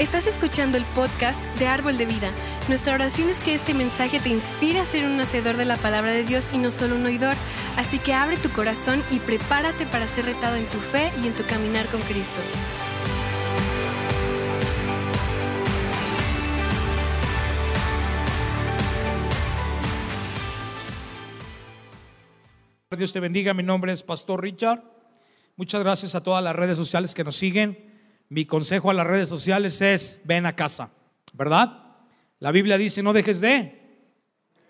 Estás escuchando el podcast de Árbol de Vida. Nuestra oración es que este mensaje te inspire a ser un hacedor de la palabra de Dios y no solo un oidor. Así que abre tu corazón y prepárate para ser retado en tu fe y en tu caminar con Cristo. Dios te bendiga, mi nombre es Pastor Richard. Muchas gracias a todas las redes sociales que nos siguen. Mi consejo a las redes sociales es, ven a casa, ¿verdad? La Biblia dice, no dejes de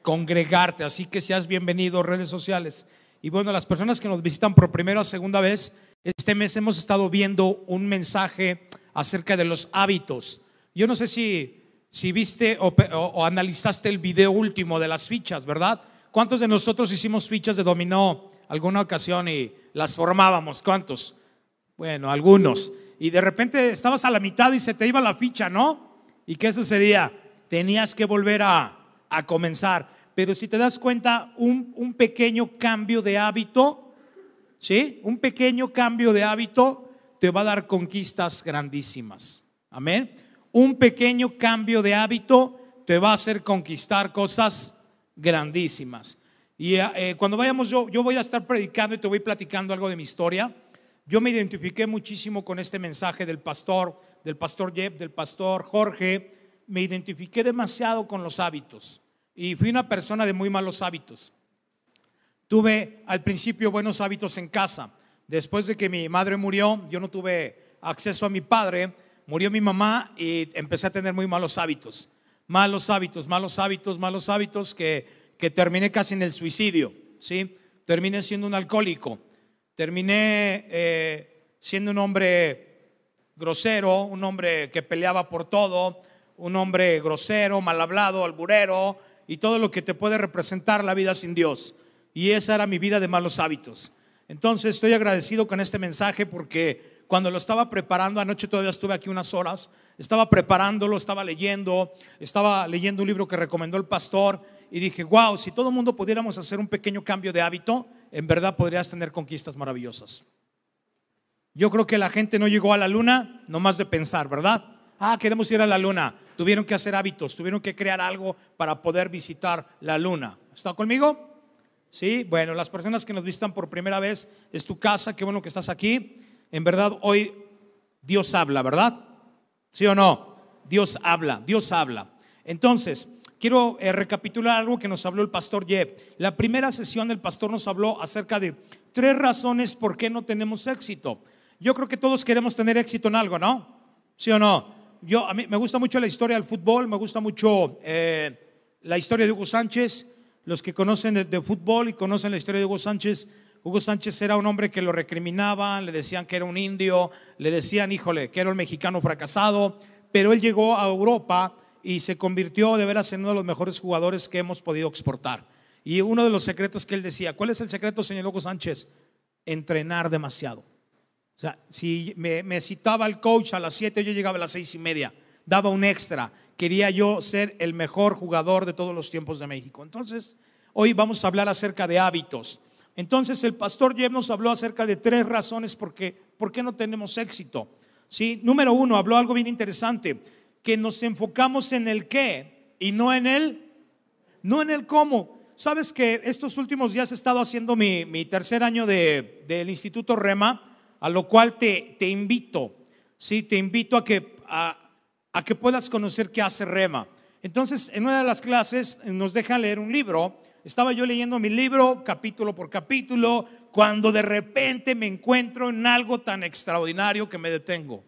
congregarte, así que seas bienvenido redes sociales. Y bueno, las personas que nos visitan por primera o segunda vez, este mes hemos estado viendo un mensaje acerca de los hábitos. Yo no sé si, si viste o, o analizaste el video último de las fichas, ¿verdad? ¿Cuántos de nosotros hicimos fichas de dominó alguna ocasión y las formábamos? ¿Cuántos? Bueno, algunos. Y de repente estabas a la mitad y se te iba la ficha, ¿no? ¿Y qué sucedía? Tenías que volver a, a comenzar. Pero si te das cuenta, un, un pequeño cambio de hábito, ¿sí? Un pequeño cambio de hábito te va a dar conquistas grandísimas. Amén. Un pequeño cambio de hábito te va a hacer conquistar cosas grandísimas. Y eh, cuando vayamos, yo, yo voy a estar predicando y te voy platicando algo de mi historia. Yo me identifiqué muchísimo con este mensaje del pastor, del pastor Jeb, del pastor Jorge. Me identifiqué demasiado con los hábitos y fui una persona de muy malos hábitos. Tuve al principio buenos hábitos en casa. Después de que mi madre murió, yo no tuve acceso a mi padre, murió mi mamá y empecé a tener muy malos hábitos. Malos hábitos, malos hábitos, malos hábitos que, que terminé casi en el suicidio. ¿sí? Terminé siendo un alcohólico. Terminé eh, siendo un hombre grosero, un hombre que peleaba por todo, un hombre grosero, mal hablado, alburero y todo lo que te puede representar la vida sin Dios. Y esa era mi vida de malos hábitos. Entonces estoy agradecido con este mensaje porque cuando lo estaba preparando, anoche todavía estuve aquí unas horas, estaba preparándolo, estaba leyendo, estaba leyendo un libro que recomendó el pastor y dije, wow, si todo el mundo pudiéramos hacer un pequeño cambio de hábito, en verdad podrías tener conquistas maravillosas. Yo creo que la gente no llegó a la luna nomás de pensar, ¿verdad? Ah, queremos ir a la luna. Tuvieron que hacer hábitos, tuvieron que crear algo para poder visitar la luna. ¿Está conmigo? Sí, bueno, las personas que nos visitan por primera vez, es tu casa, qué bueno que estás aquí. En verdad, hoy Dios habla, ¿verdad? ¿Sí o no? Dios habla, Dios habla. Entonces, quiero eh, recapitular algo que nos habló el pastor Jeb. La primera sesión del pastor nos habló acerca de tres razones por qué no tenemos éxito. Yo creo que todos queremos tener éxito en algo, ¿no? ¿Sí o no? Yo, a mí me gusta mucho la historia del fútbol, me gusta mucho eh, la historia de Hugo Sánchez. Los que conocen de, de fútbol y conocen la historia de Hugo Sánchez, Hugo Sánchez era un hombre que lo recriminaban, le decían que era un indio, le decían, híjole, que era el mexicano fracasado, pero él llegó a Europa y se convirtió de veras en uno de los mejores jugadores que hemos podido exportar. Y uno de los secretos que él decía, ¿cuál es el secreto, señor Hugo Sánchez? Entrenar demasiado. O sea, si me, me citaba el coach a las 7, yo llegaba a las seis y media, daba un extra. Quería yo ser el mejor jugador de todos los tiempos de México. Entonces, hoy vamos a hablar acerca de hábitos. Entonces el pastor Jeff nos habló acerca de tres razones por qué, por qué no tenemos éxito. ¿Sí? Número uno, habló algo bien interesante, que nos enfocamos en el qué y no en el, no en el cómo. Sabes que estos últimos días he estado haciendo mi, mi tercer año de, del Instituto Rema, a lo cual te, te invito, ¿sí? Te invito a que, a, a que puedas conocer qué hace Rema. Entonces, en una de las clases nos deja leer un libro estaba yo leyendo mi libro capítulo por capítulo, cuando de repente me encuentro en algo tan extraordinario que me detengo.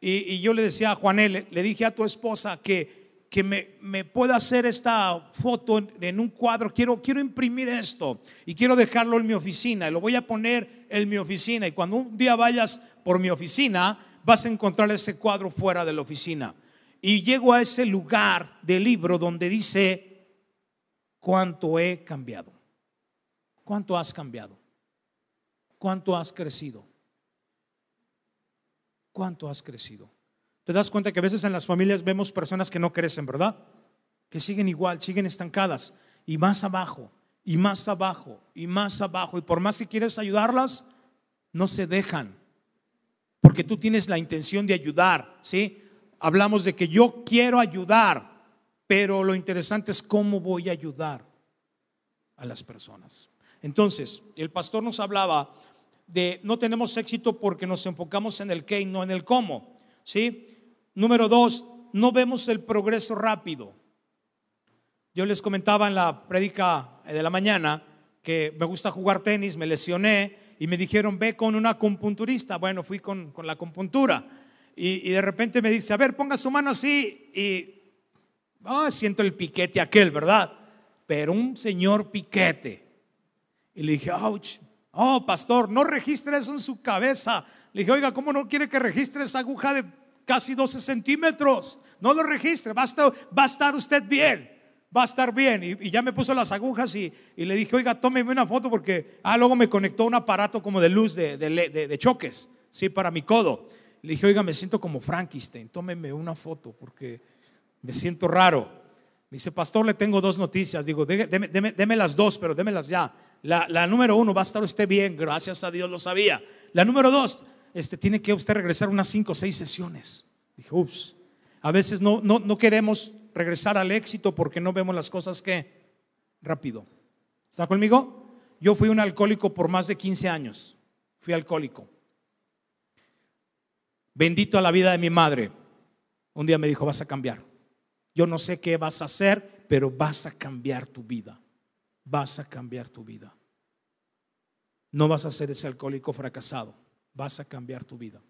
Y, yo le decía a Juanel, le dije a tu esposa que, que me, me pueda hacer esta foto en, en, un cuadro, quiero, quiero imprimir esto y quiero dejarlo en mi oficina y lo voy a poner en mi oficina. Y cuando un día vayas por mi oficina, vas a encontrar ese cuadro fuera de la oficina. Y llego a ese lugar del libro donde dice cuánto he cambiado. ¿Cuánto has cambiado? ¿Cuánto has crecido? ¿Cuánto has crecido? Te das cuenta que a veces en las familias vemos personas que no crecen, ¿verdad? Que siguen igual, siguen estancadas y más abajo, y más abajo, y más abajo. Y por más que quieres ayudarlas, no se dejan. Porque tú tienes la intención de ayudar, ¿sí? hablamos de que yo quiero ayudar, pero lo interesante es cómo voy a ayudar a las personas. Entonces, el pastor nos hablaba de no tenemos éxito porque nos enfocamos en el qué y no en el cómo. ¿sí? Número dos, no vemos el progreso rápido. Yo les comentaba en la prédica de la mañana que me gusta jugar tenis, me lesioné y me dijeron, ve con una compunturista. Bueno, fui con, la compuntura. Y, de repente me dice, a ver, ponga su mano así. Y ah, siento el piquete aquel, ¿verdad? Pero un señor piquete. Y le dije, ouch, oh, pastor, no registre eso en su cabeza. Le dije, oiga, ¿cómo no quiere que registre esa aguja de casi 12 centímetros? No lo registre, va a estar, usted bien, va a estar bien. Y, ya me puso las agujas y, le dije, oiga, tómeme una foto porque, ah, luego me conectó un aparato como de luz de, de, choques, sí, para mi codo. Le dije, oiga, me siento como Frankenstein, tómeme una foto porque me siento raro. Me dice, pastor, le tengo dos noticias. Digo, deme, las dos, pero démelas ya. La, número uno, va a estar usted bien, gracias a Dios lo sabía. La número dos, este, tiene que usted regresar unas cinco o seis sesiones. Dije, ups, a veces no, no, no queremos regresar al éxito porque no vemos las cosas que rápido. ¿Está conmigo? Yo fui un alcohólico por más de 15 años. Fui alcohólico. Bendito a la vida de mi madre. Un día me dijo, vas a cambiar. Yo no sé qué vas a hacer, pero vas a cambiar tu vida vas a cambiar tu vida. No vas a ser ese alcohólico fracasado, vas a cambiar tu vida.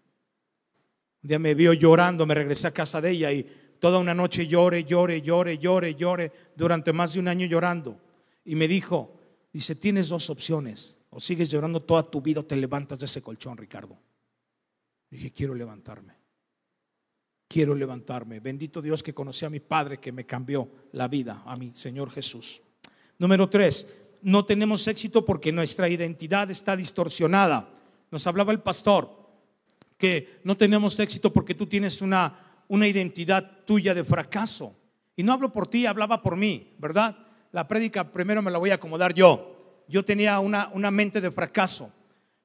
Un día me vio llorando, me regresé a casa de ella y toda una noche llore, llore, llore, llore, llore, durante más de un año llorando. Y me dijo, dice, tienes dos opciones, o sigues llorando toda tu vida o te levantas de ese colchón, Ricardo. Dije, quiero levantarme. Quiero levantarme. Bendito Dios que conocí a mi Padre que me cambió la vida, a mi Señor Jesús. Número tres, no tenemos éxito porque nuestra identidad está distorsionada. Nos hablaba el pastor que no tenemos éxito porque tú tienes una, una identidad tuya de fracaso. Y no hablo por ti, hablaba por mí, ¿verdad? La prédica primero me la voy a acomodar yo. Yo tenía una, una mente de fracaso.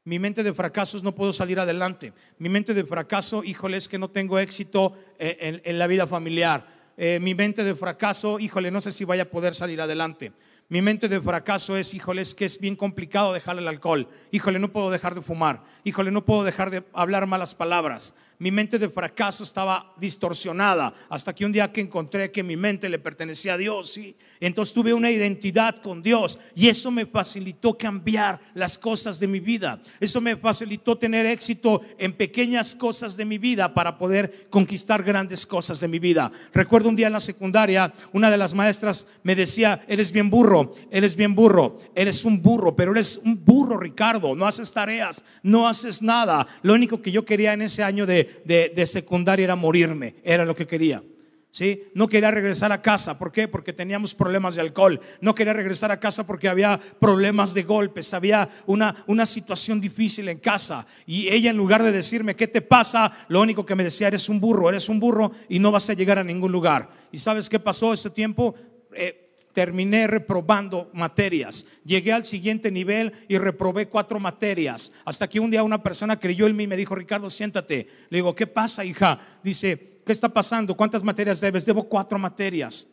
Mi mente de fracaso es no puedo salir adelante. Mi mente de fracaso, híjole, es que no tengo éxito en, en, la vida familiar. Eh, mi mente de fracaso, híjole, no sé si vaya a poder salir adelante. Mi mente de fracaso es, híjole, es que es bien complicado dejar el alcohol. Híjole, no puedo dejar de fumar. Híjole, no puedo dejar de hablar malas palabras mi mente de fracaso estaba distorsionada hasta que un día que encontré que mi mente le pertenecía a Dios, y entonces tuve una identidad con Dios y eso me facilitó cambiar las cosas de mi vida. Eso me facilitó tener éxito en pequeñas cosas de mi vida para poder conquistar grandes cosas de mi vida. Recuerdo un día en la secundaria, una de las maestras me decía, eres bien burro, eres bien burro, eres un burro, pero eres un burro, Ricardo, no haces tareas, no haces nada. Lo único que yo quería en ese año de de, secundaria era morirme, era lo que quería. ¿Sí? No quería regresar a casa. ¿Por qué? Porque teníamos problemas de alcohol. No quería regresar a casa porque había problemas de golpes. Había una, una situación difícil en casa. Y ella en lugar de decirme, ¿qué te pasa? Lo único que me decía, eres un burro, eres un burro y no vas a llegar a ningún lugar. ¿Y sabes qué pasó ese tiempo? Eh, terminé reprobando materias. Llegué al siguiente nivel y reprobé cuatro materias. Hasta que un día una persona creyó en mí y me dijo, Ricardo, siéntate. Le digo, ¿qué pasa, hija? Dice, ¿qué está pasando? ¿Cuántas materias debes? Debo cuatro materias.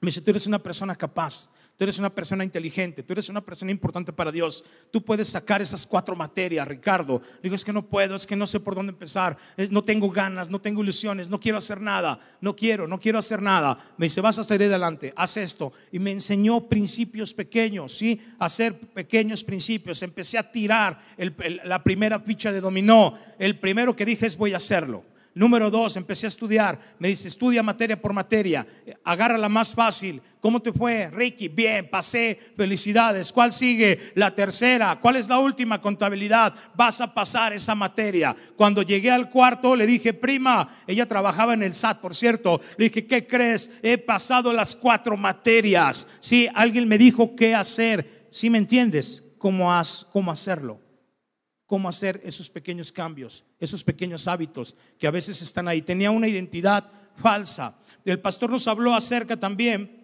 Me dice, tú eres una persona capaz. Tú eres una persona inteligente, tú eres una persona importante para Dios. Tú puedes sacar esas cuatro materias, Ricardo. Digo, es que no puedo, es que no sé por dónde empezar. no tengo ganas, no tengo ilusiones, no quiero hacer nada. No quiero, no quiero hacer nada. Me dice, vas a salir adelante, haz esto. Y me enseñó principios pequeños, ¿sí? Hacer pequeños principios. Empecé a tirar la primera ficha de dominó. El primero que dije es voy a hacerlo. Número dos, empecé a estudiar. Me dice, estudia materia por materia. Agarra la más fácil. ¿Cómo te fue, Ricky? Bien, pasé. Felicidades. ¿Cuál sigue? La tercera. ¿Cuál es la última contabilidad? Vas a pasar esa materia. Cuando llegué al cuarto, le dije, prima, ella trabajaba en el SAT, por cierto. Le dije, ¿qué crees? He pasado las cuatro materias. Sí, alguien me dijo qué hacer. ¿Sí me entiendes? ¿Cómo, cómo hacerlo? Cómo hacer esos pequeños cambios, esos pequeños hábitos que a veces están ahí. Tenía una identidad falsa. El pastor nos habló acerca también,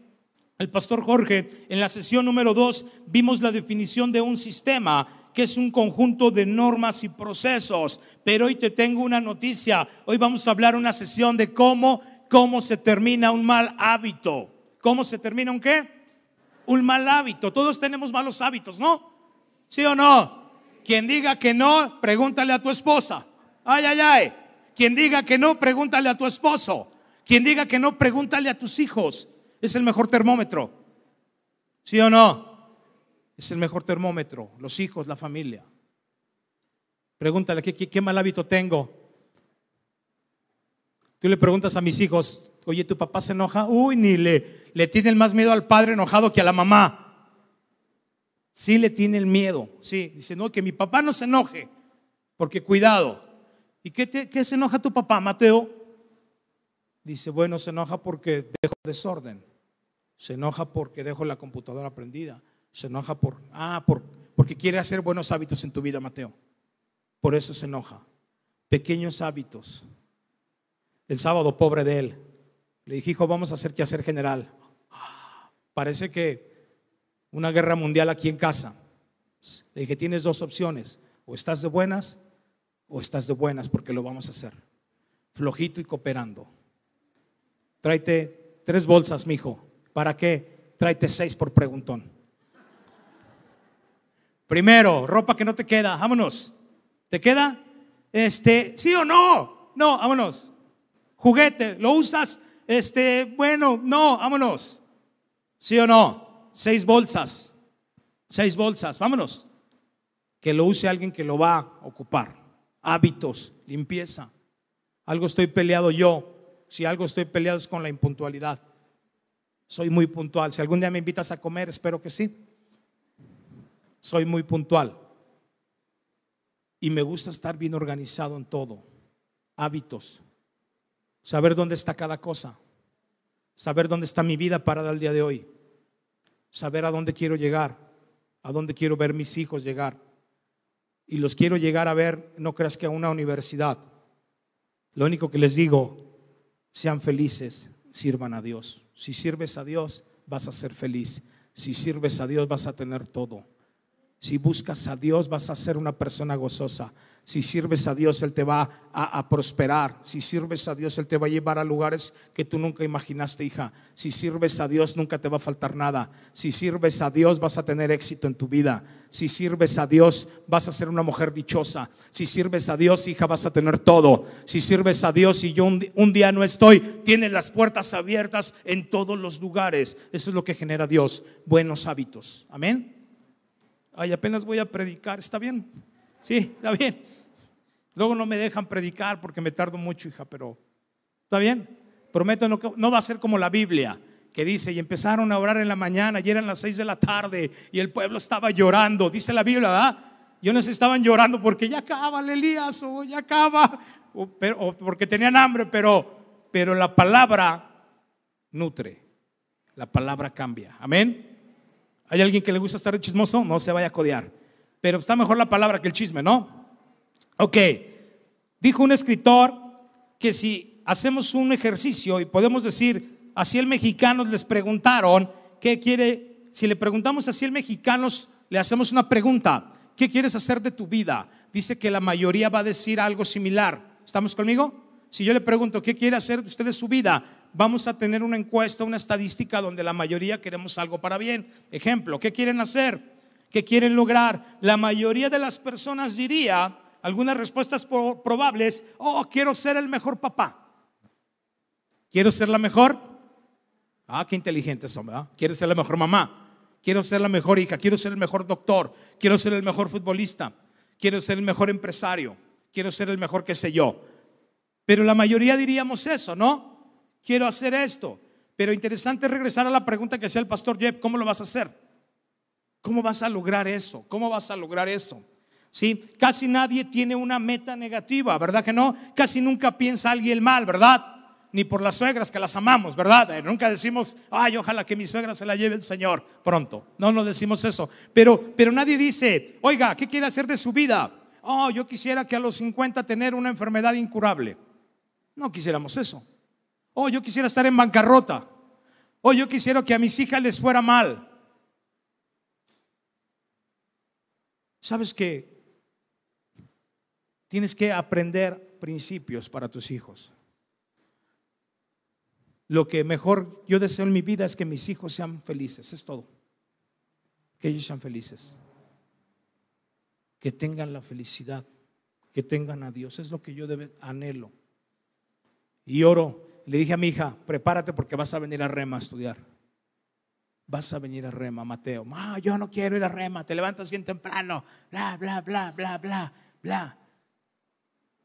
el pastor Jorge, en la sesión número dos vimos la definición de un sistema que es un conjunto de normas y procesos. Pero hoy te tengo una noticia. Hoy vamos a hablar una sesión de cómo, cómo se termina un mal hábito. ¿Cómo se termina un qué? Un mal hábito. Todos tenemos malos hábitos, ¿no? ¿Sí o no? Quien diga que no, pregúntale a tu esposa. Ay, ay, ay. Quien diga que no, pregúntale a tu esposo. Quien diga que no, pregúntale a tus hijos. Es el mejor termómetro. ¿Sí o no? Es el mejor termómetro. Los hijos, la familia. Pregúntale, ¿qué, mal hábito tengo? Tú le preguntas a mis hijos, oye, ¿tu papá se enoja? Uy, ni le, le tiene más miedo al padre enojado que a la mamá. Sí le tiene el miedo. Sí, dice, no, que mi papá no se enoje. Porque cuidado. ¿Y qué, qué se enoja tu papá, Mateo? Dice, bueno, se enoja porque dejo desorden. Se enoja porque dejo la computadora prendida. Se enoja por, ah, por, porque quiere hacer buenos hábitos en tu vida, Mateo. Por eso se enoja. Pequeños hábitos. El sábado, pobre de él, le dije, hijo, vamos a hacer que hacer general. Parece que una guerra mundial aquí en casa. Le dije, tienes dos opciones. O estás de buenas o estás de buenas porque lo vamos a hacer. Flojito y cooperando. Tráete tres bolsas, mijo. ¿Para qué? Tráete seis por preguntón. Primero, ropa que no te queda, vámonos. ¿Te queda? Este, ¿sí o no? No, vámonos. Juguete, ¿lo usas? Este, bueno, no, vámonos. ¿Sí o no? Seis bolsas. Seis bolsas, vámonos. Que lo use alguien que lo va a ocupar. Hábitos, limpieza. Algo estoy peleado yo. Si algo estoy peleado es con la impuntualidad. Soy muy puntual. Si algún día me invitas a comer, espero que sí. Soy muy puntual. Y me gusta estar bien organizado en todo. Hábitos. Saber dónde está cada cosa. Saber dónde está mi vida parada al día de hoy. Saber a dónde quiero llegar. A dónde quiero ver mis hijos llegar. Y los quiero llegar a ver, no creas que a una universidad. Lo único que les digo, sean felices, sirvan a Dios. Si sirves a Dios, vas a ser feliz. Si sirves a Dios, vas a tener todo. Si buscas a Dios, vas a ser una persona gozosa. Si sirves a Dios, Él te va a, prosperar. Si sirves a Dios, Él te va a llevar a lugares que tú nunca imaginaste, hija. Si sirves a Dios, nunca te va a faltar nada. Si sirves a Dios, vas a tener éxito en tu vida. Si sirves a Dios, vas a ser una mujer dichosa. Si sirves a Dios, hija, vas a tener todo. Si sirves a Dios y yo un, día no estoy, tienes las puertas abiertas en todos los lugares. Eso es lo que genera Dios, buenos hábitos. Amén. Ay, apenas voy a predicar, ¿está bien? Sí, está bien. Luego no me dejan predicar porque me tardo mucho, hija, pero ¿está bien? Prometo, no, no va a ser como la Biblia, que dice, y empezaron a orar en la mañana, y eran las seis de la tarde, y el pueblo estaba llorando. Dice la Biblia, ¿verdad? Yo no sé, estaban llorando porque ya acaba Elías, o ya acaba, o, porque tenían hambre, pero, pero la palabra nutre, la palabra cambia. Amén. ¿Hay alguien que le gusta estar chismoso? No se vaya a codear. Pero está mejor la palabra que el chisme, ¿no? Ok, dijo un escritor que si hacemos un ejercicio y podemos decir, así el mexicanos les preguntaron, ¿qué quiere? Si le preguntamos así el mexicanos, le hacemos una pregunta, ¿qué quieres hacer de tu vida? Dice que la mayoría va a decir algo similar. ¿Estamos conmigo? Si yo le pregunto, ¿qué quiere hacer usted su vida? Vamos a tener una encuesta, una estadística donde la mayoría queremos algo para bien. Ejemplo, ¿qué quieren hacer? ¿Qué quieren lograr? La mayoría de las personas diría, algunas respuestas probables, oh, quiero ser el mejor papá. Quiero ser la mejor. Ah, qué inteligentes son, ¿verdad? Quiero ser la mejor mamá. Quiero ser la mejor hija. Quiero ser el mejor doctor. Quiero ser el mejor futbolista. Quiero ser el mejor empresario. Quiero ser el mejor qué sé yo. Pero la mayoría diríamos eso, ¿no? Quiero hacer esto. Pero interesante regresar a la pregunta que hacía el pastor Jeb, ¿cómo lo vas a hacer? ¿Cómo vas a lograr eso? ¿Cómo vas a lograr eso? ¿sí? Casi nadie tiene una meta negativa, ¿verdad que no? Casi nunca piensa alguien mal, ¿verdad? Ni por las suegras que las amamos, ¿verdad? Eh, nunca decimos, ay, ojalá que mi suegra se la lleve el Señor pronto. No, no decimos eso. Pero, pero nadie dice, oiga, ¿qué quiere hacer de su vida? Oh, yo quisiera que a los 50 tener una enfermedad incurable. No quisiéramos eso. Oh, yo quisiera estar en bancarrota. Oh, yo quisiera que a mis hijas les fuera mal. Sabes que tienes que aprender principios para tus hijos. Lo que mejor yo deseo en mi vida es que mis hijos sean felices, es todo. Que ellos sean felices. Que tengan la felicidad, que tengan a Dios, es lo que yo anhelo. Y oro, le dije a mi hija, prepárate porque vas a venir a Rema a estudiar. Vas a venir a Rema, Mateo. Ah, yo no quiero ir a Rema, te levantas bien temprano, bla, bla, bla, bla, bla, bla.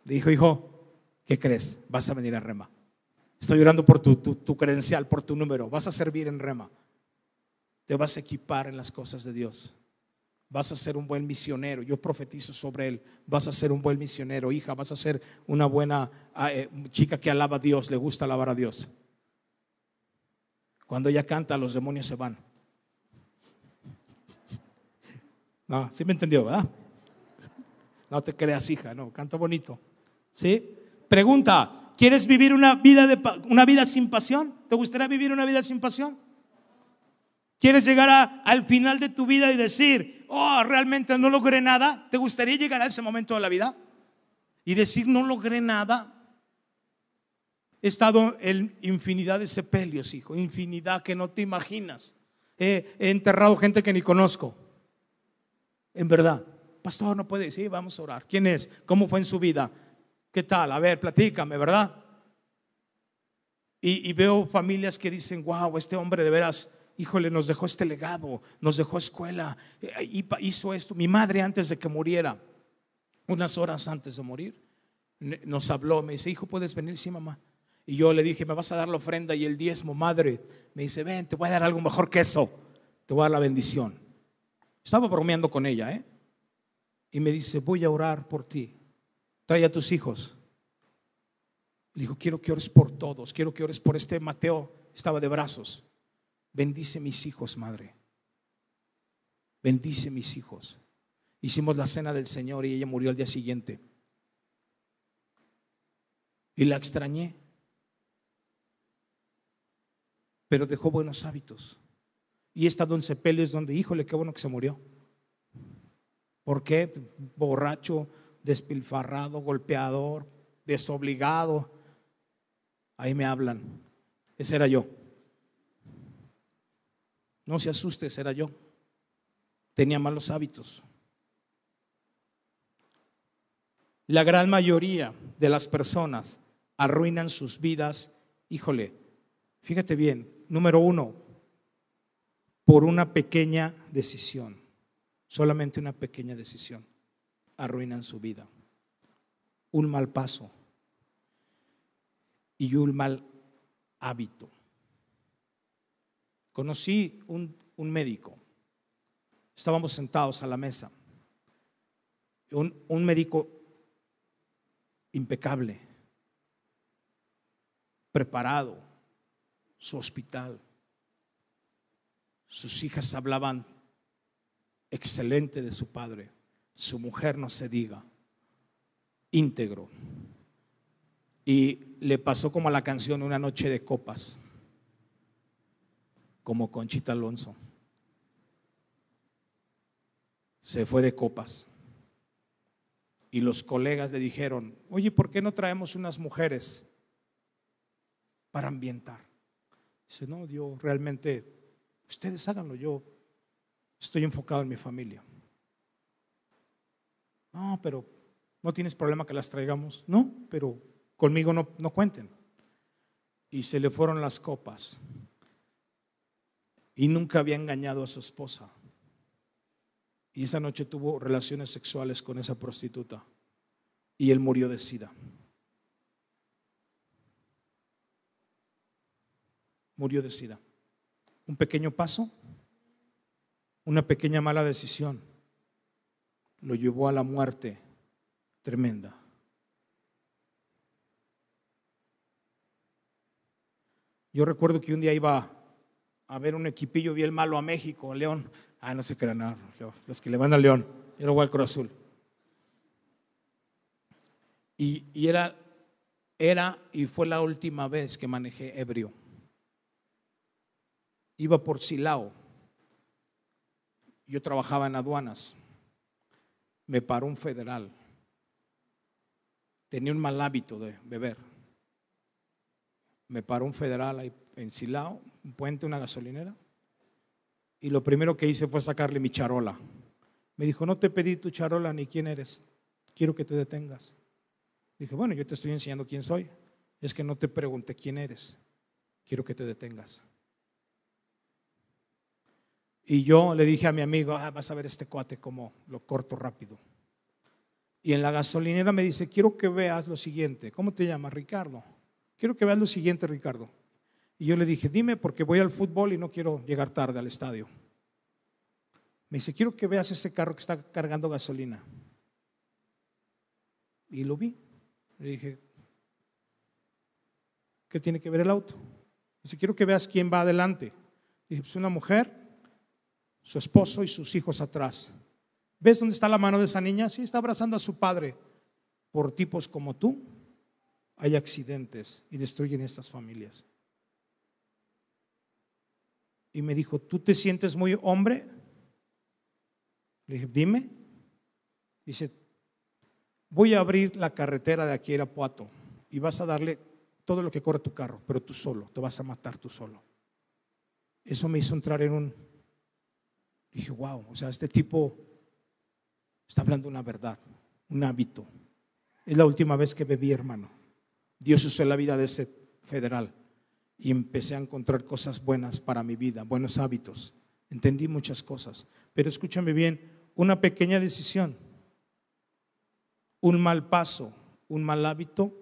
Le dijo, hijo, ¿qué crees? Vas a venir a Rema. Estoy orando por tu, tu, credencial, por tu número. Vas a servir en Rema. Te vas a equipar en las cosas de Dios. Vas a ser un buen misionero. Yo profetizo sobre él. Vas a ser un buen misionero. Hija, vas a ser una buena ah, eh, chica que alaba a Dios, le gusta alabar a Dios. Cuando ella canta, los demonios se van. No, sí me entendió, ¿verdad? No te creas, hija, no, canta bonito. ¿Sí? Pregunta, ¿quieres vivir una vida, de, una vida sin pasión? ¿Te gustaría vivir una vida sin pasión? ¿Quieres llegar al final de tu vida y decir, oh, realmente no logré nada? ¿Te gustaría llegar a ese momento de la vida? Y decir, no logré nada. He estado en infinidad de sepelios, hijo, infinidad que no te imaginas. He, enterrado gente que ni conozco. En verdad. Pastor, no puede decir, vamos a orar. ¿Quién es? ¿Cómo fue en su vida? ¿Qué tal? A ver, platícame, ¿verdad? Y, y veo familias que dicen, wow, este hombre de veras híjole, nos dejó este legado, nos dejó escuela, eh, hizo esto. Mi madre antes de que muriera, unas horas antes de morir, nos habló, me dice, hijo, ¿puedes venir? Sí, mamá. Y yo le dije, ¿me vas a dar la ofrenda y el diezmo, madre? Me dice, ven, te voy a dar algo mejor que eso. Te voy a dar la bendición. Estaba bromeando con ella, ¿eh? Y me dice, voy a orar por ti. Trae a tus hijos. Le dijo, quiero que ores por todos. Quiero que ores por este Mateo. Estaba de brazos. Bendice mis hijos, madre. Bendice mis hijos. Hicimos la cena del Señor y ella murió al día siguiente. Y la extrañé. Pero dejó buenos hábitos. Y he estado en sepelios donde, híjole, qué bueno que se murió. ¿Por qué? Borracho, despilfarrado, golpeador, desobligado. Ahí me hablan. Ese era yo. No se asuste, era yo. Tenía malos hábitos. La gran mayoría de las personas arruinan sus vidas, híjole, fíjate bien, número uno, por una pequeña decisión, solamente una pequeña decisión, arruinan su vida. Un mal paso y un mal hábito. Conocí un, médico. Estábamos sentados a la mesa. Un, un médico impecable, preparado, su hospital. Sus hijas hablaban excelente de su padre. Su mujer no se diga. Íntegro. Y le pasó como a la canción Una noche de copas como Conchita Alonso. Se fue de copas. Y los colegas le dijeron, oye, ¿por qué no traemos unas mujeres para ambientar? Dice, no, yo realmente, ustedes háganlo, yo estoy enfocado en mi familia. No, pero no tienes problema que las traigamos. No, pero conmigo no, no cuenten. Y se le fueron las copas y nunca había engañado a su esposa. Y esa noche tuvo relaciones sexuales con esa prostituta y él murió de sida. Murió de sida. Un pequeño paso, una pequeña mala decisión, lo llevó a la muerte tremenda. Yo recuerdo que un día iba a ver un equipillo bien malo a México, a León. Ah, no sé qué nada, los que le van a León. Yo era al Cruz Azul. Y, y, era, era y fue la última vez que manejé ebrio. Iba por Silao. Yo trabajaba en aduanas. me paró un federal. Tenía un mal hábito de beber. Me paró un federal ahí en Silao, un puente, una gasolinera. Y lo primero que hice fue sacarle mi charola. Me dijo, no te pedí tu charola ni quién eres. Quiero que te detengas. Dije, bueno, yo te estoy enseñando quién soy. Es que no te pregunté quién eres. Quiero que te detengas. Y yo le dije a mi amigo, ah, vas a ver este cuate como lo corto rápido. Y en la gasolinera me dice, quiero que veas lo siguiente. ¿Cómo te llamas? Ricardo. Quiero que veas lo siguiente, Ricardo. Y yo le dije, dime porque voy al fútbol y no quiero llegar tarde al estadio. Me dice, quiero que veas ese carro que está cargando gasolina. Y lo vi. Le dije, ¿qué tiene que ver el auto? Dice, quiero que veas quién va adelante. Dije, pues una mujer su esposo y sus hijos atrás. ¿Ves dónde está la mano de esa niña? Sí, está abrazando a su padre. Por tipos como tú, hay accidentes y destruyen estas familias. Y me dijo, ¿tú te sientes muy hombre? Le dije, dime. Dice, voy a abrir la carretera de aquí a Irapuato y vas a darle todo lo que corre tu carro, pero tú solo, te vas a matar tú solo. Eso me hizo entrar en un dije, wow, o sea, este tipo está hablando una verdad, un hábito. Es la última vez que bebí, hermano. Dios usó la vida de ese federal y empecé a encontrar cosas buenas para mi vida, buenos hábitos. Entendí muchas cosas. Pero escúchame bien, una pequeña decisión, un mal paso, un mal hábito,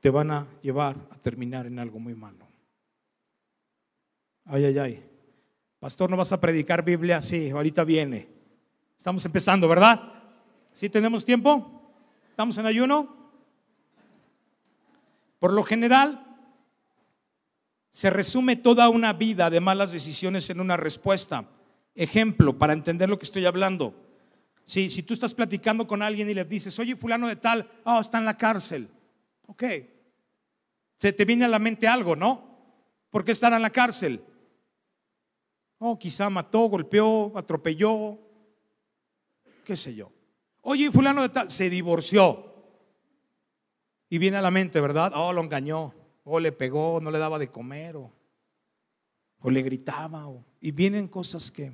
te van a llevar a terminar en algo muy malo. Ay, ay, ay. Pastor, ¿no vas a predicar Biblia? Sí, ahorita viene. Estamos empezando, ¿verdad? ¿Sí tenemos tiempo? ¿Estamos en ayuno? Por lo general, se resume toda una vida de malas decisiones en una respuesta. Ejemplo, para entender lo que estoy hablando. Sí, si tú estás platicando con alguien y le dices, oye, fulano de tal, oh, está en la cárcel. Ok. Se te viene a la mente algo, ¿no? ¿Por qué estará en la cárcel? Oh, quizá mató, golpeó, atropelló, qué sé yo. Oye, fulano de tal, se divorció. Y viene a la mente, ¿verdad? Oh, lo engañó, o le pegó, no le daba de comer, o, le gritaba. y vienen cosas que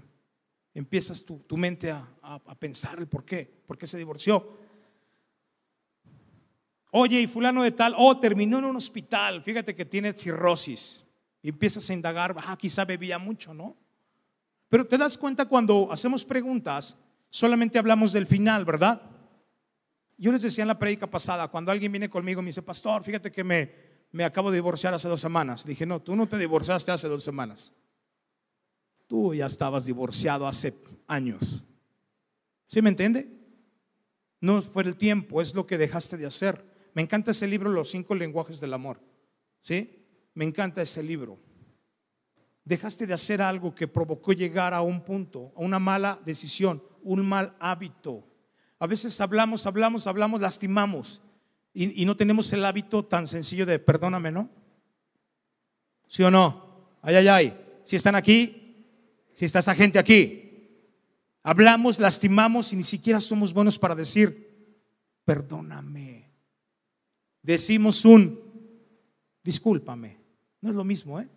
empiezas tu, mente a, a, pensar el por qué, por qué se divorció. Oye, y fulano de tal, oh, terminó en un hospital, fíjate que tiene cirrosis. Y empiezas a indagar, ah, quizá bebía mucho, ¿no? Pero te das cuenta cuando hacemos preguntas, solamente hablamos del final, ¿verdad? Yo les decía en la prédica pasada, cuando alguien viene conmigo y me dice, pastor, fíjate que me, me acabo de divorciar hace dos semanas. dije, no, tú no te divorciaste hace dos semanas. Tú ya estabas divorciado hace años. ¿Sí me entiende? No fue el tiempo, es lo que dejaste de hacer. Me encanta ese libro, Los cinco lenguajes del amor. ¿Sí? Me encanta ese libro dejaste de hacer algo que provocó llegar a un punto, a una mala decisión, un mal hábito. A veces hablamos, hablamos, hablamos, lastimamos y, no tenemos el hábito tan sencillo de perdóname, ¿no? ¿Sí o no? Ay, ay, ay. Si están aquí, si está esa gente aquí. Hablamos, lastimamos y ni siquiera somos buenos para decir, perdóname. Decimos un, discúlpame. No es lo mismo, ¿eh?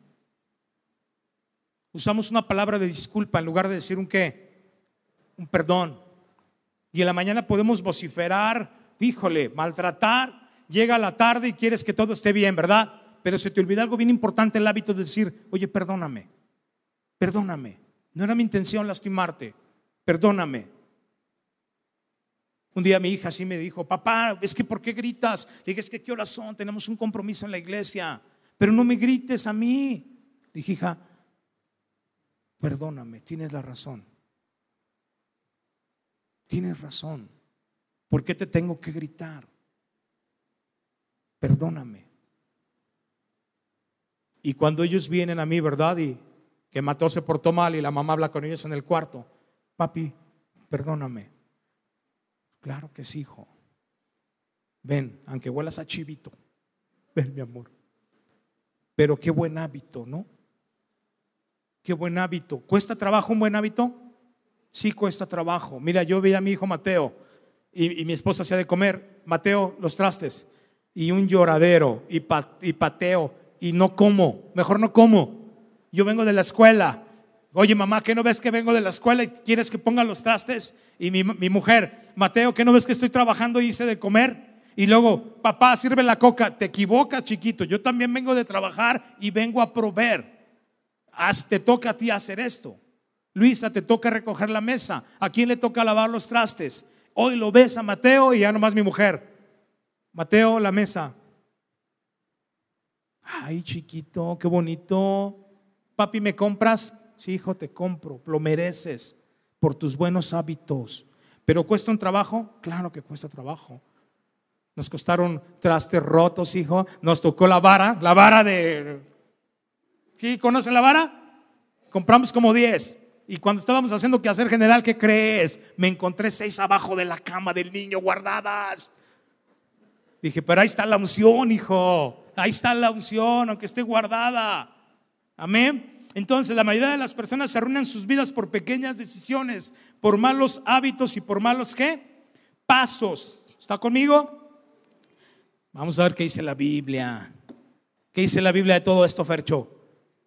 usamos una palabra de disculpa en lugar de decir un qué, un perdón. Y en la mañana podemos vociferar, híjole, maltratar, llega la tarde y quieres que todo esté bien, ¿verdad? Pero se te olvida algo bien importante, el hábito de decir, oye, perdóname, perdóname, no era mi intención lastimarte, perdóname. Un día mi hija así me dijo, papá, es que ¿por qué gritas? Le dije, es que qué horas son, tenemos un compromiso en la iglesia, pero no me grites a mí. Le dije, hija, perdóname, tienes la razón. Tienes razón. ¿Por qué te tengo que gritar? Perdóname. Y cuando ellos vienen a mí, ¿verdad? Y que Mateo se portó mal y la mamá habla con ellos en el cuarto. Papi, perdóname. Claro que sí, hijo. Ven, aunque huelas a chivito. Ven, mi amor. Pero qué buen hábito, ¿no? Qué buen hábito. ¿Cuesta trabajo un buen hábito? Sí, cuesta trabajo. Mira, yo vi a mi hijo Mateo. Y, mi esposa hacía de comer, Mateo, los trastes, y un lloradero, y, pa- y pateo, y no como, mejor no como. Yo vengo de la escuela. Oye, mamá, ¿qué no ves que vengo de la escuela y quieres que ponga los trastes? Y mi, mi mujer, Mateo, ¿qué no ves que estoy trabajando y hice de comer? Y luego, papá, sirve la coca. Te equivocas, chiquito. Yo también vengo de trabajar y vengo a proveer. Haz- te toca a ti hacer esto. Luisa, te toca recoger la mesa. ¿A quién le toca lavar los trastes? Hoy lo ves a Mateo y ya nomás mi mujer. Mateo, la mesa. Ay, chiquito, qué bonito. Papi, ¿me compras? Sí, hijo, te compro. Lo mereces por tus buenos hábitos. ¿Pero cuesta un trabajo? Claro que cuesta trabajo. Nos costaron trastes rotos, hijo. Nos tocó la vara, la vara de... ¿Sí? ¿Conocen la vara? Compramos como 10. Y cuando estábamos haciendo que hacer general, ¿qué crees? Me encontré seis abajo de la cama del niño guardadas. Dije, pero ahí está la unción, hijo. Ahí está la unción, aunque esté guardada. Amén. Entonces, la mayoría de las personas se arruinan sus vidas por pequeñas decisiones, por malos hábitos y por malos qué? Pasos. ¿Está conmigo? Vamos a ver qué dice la Biblia. ¿Qué dice la Biblia de todo esto, Fercho?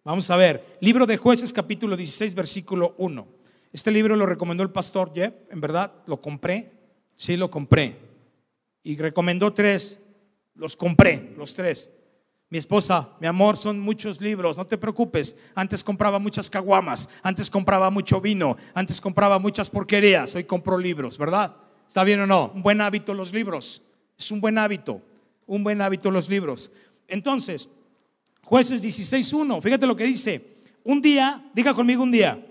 Vamos a ver. Libro de Jueces, capítulo 16, versículo 1. Este libro lo recomendó el pastor Jeff. En verdad, lo compré. Sí, lo compré. Y recomendó tres. Los compré, los tres. Mi esposa, mi amor, son muchos libros, no te preocupes. Antes compraba muchas caguamas, antes compraba mucho vino, antes compraba muchas porquerías, hoy compro libros, ¿verdad? ¿Está bien o no? Un buen hábito los libros. Es un buen hábito, un buen hábito los libros. Entonces, jueces 16.1, fíjate lo que dice. Un día, diga conmigo un día,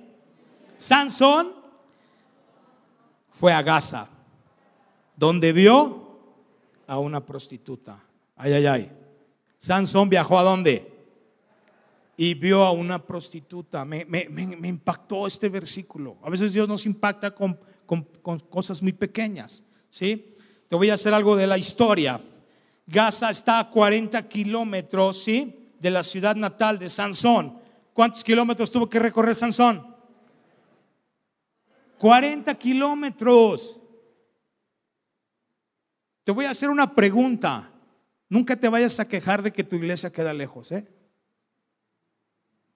Sansón fue a Gaza, donde vio a una prostituta. Ay, ay, ay. Sansón viajó a dónde? Y vio a una prostituta. Me, impactó este versículo. A veces Dios nos impacta con, con- con cosas muy pequeñas. ¿sí? Te voy a hacer algo de la historia. Gaza está a 40 kilómetros ¿sí? De la ciudad natal de Sansón. ¿Cuántos kilómetros tuvo que recorrer Sansón? 40 kilómetros. Te voy a hacer una pregunta. Nunca te vayas a quejar de que tu iglesia queda lejos, ¿eh?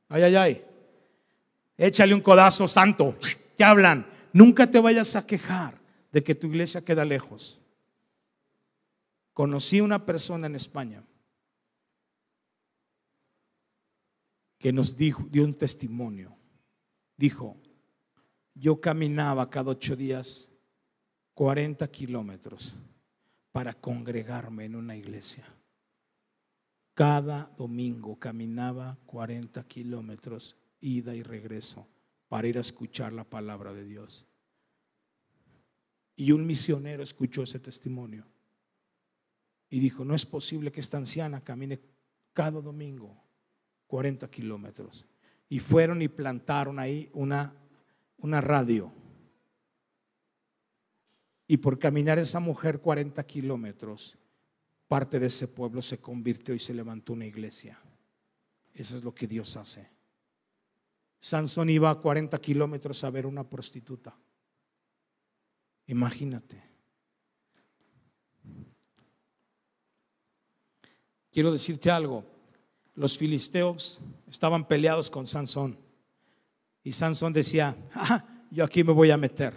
Ay, ay, ay. Échale un codazo santo. ¿Qué hablan? Nunca te vayas a quejar de que tu iglesia queda lejos. Conocí una persona en España que nos dijo, dio un testimonio. Dijo, yo caminaba cada ocho días 40 kilómetros para congregarme en una iglesia. Cada domingo caminaba 40 kilómetros, ida y regreso, para ir a escuchar la palabra de Dios. Y un misionero escuchó ese testimonio y dijo, no es posible que esta anciana camine cada domingo 40 kilómetros. Y fueron y plantaron ahí una, una radio. Y por caminar esa mujer 40 kilómetros, parte de ese pueblo se convirtió y se levantó una iglesia. Eso es lo que Dios hace. Sansón iba a 40 kilómetros a ver una prostituta. Imagínate. Quiero decirte algo. Los filisteos estaban peleados con Sansón. Y Sansón decía, "Ah, yo aquí me voy a meter.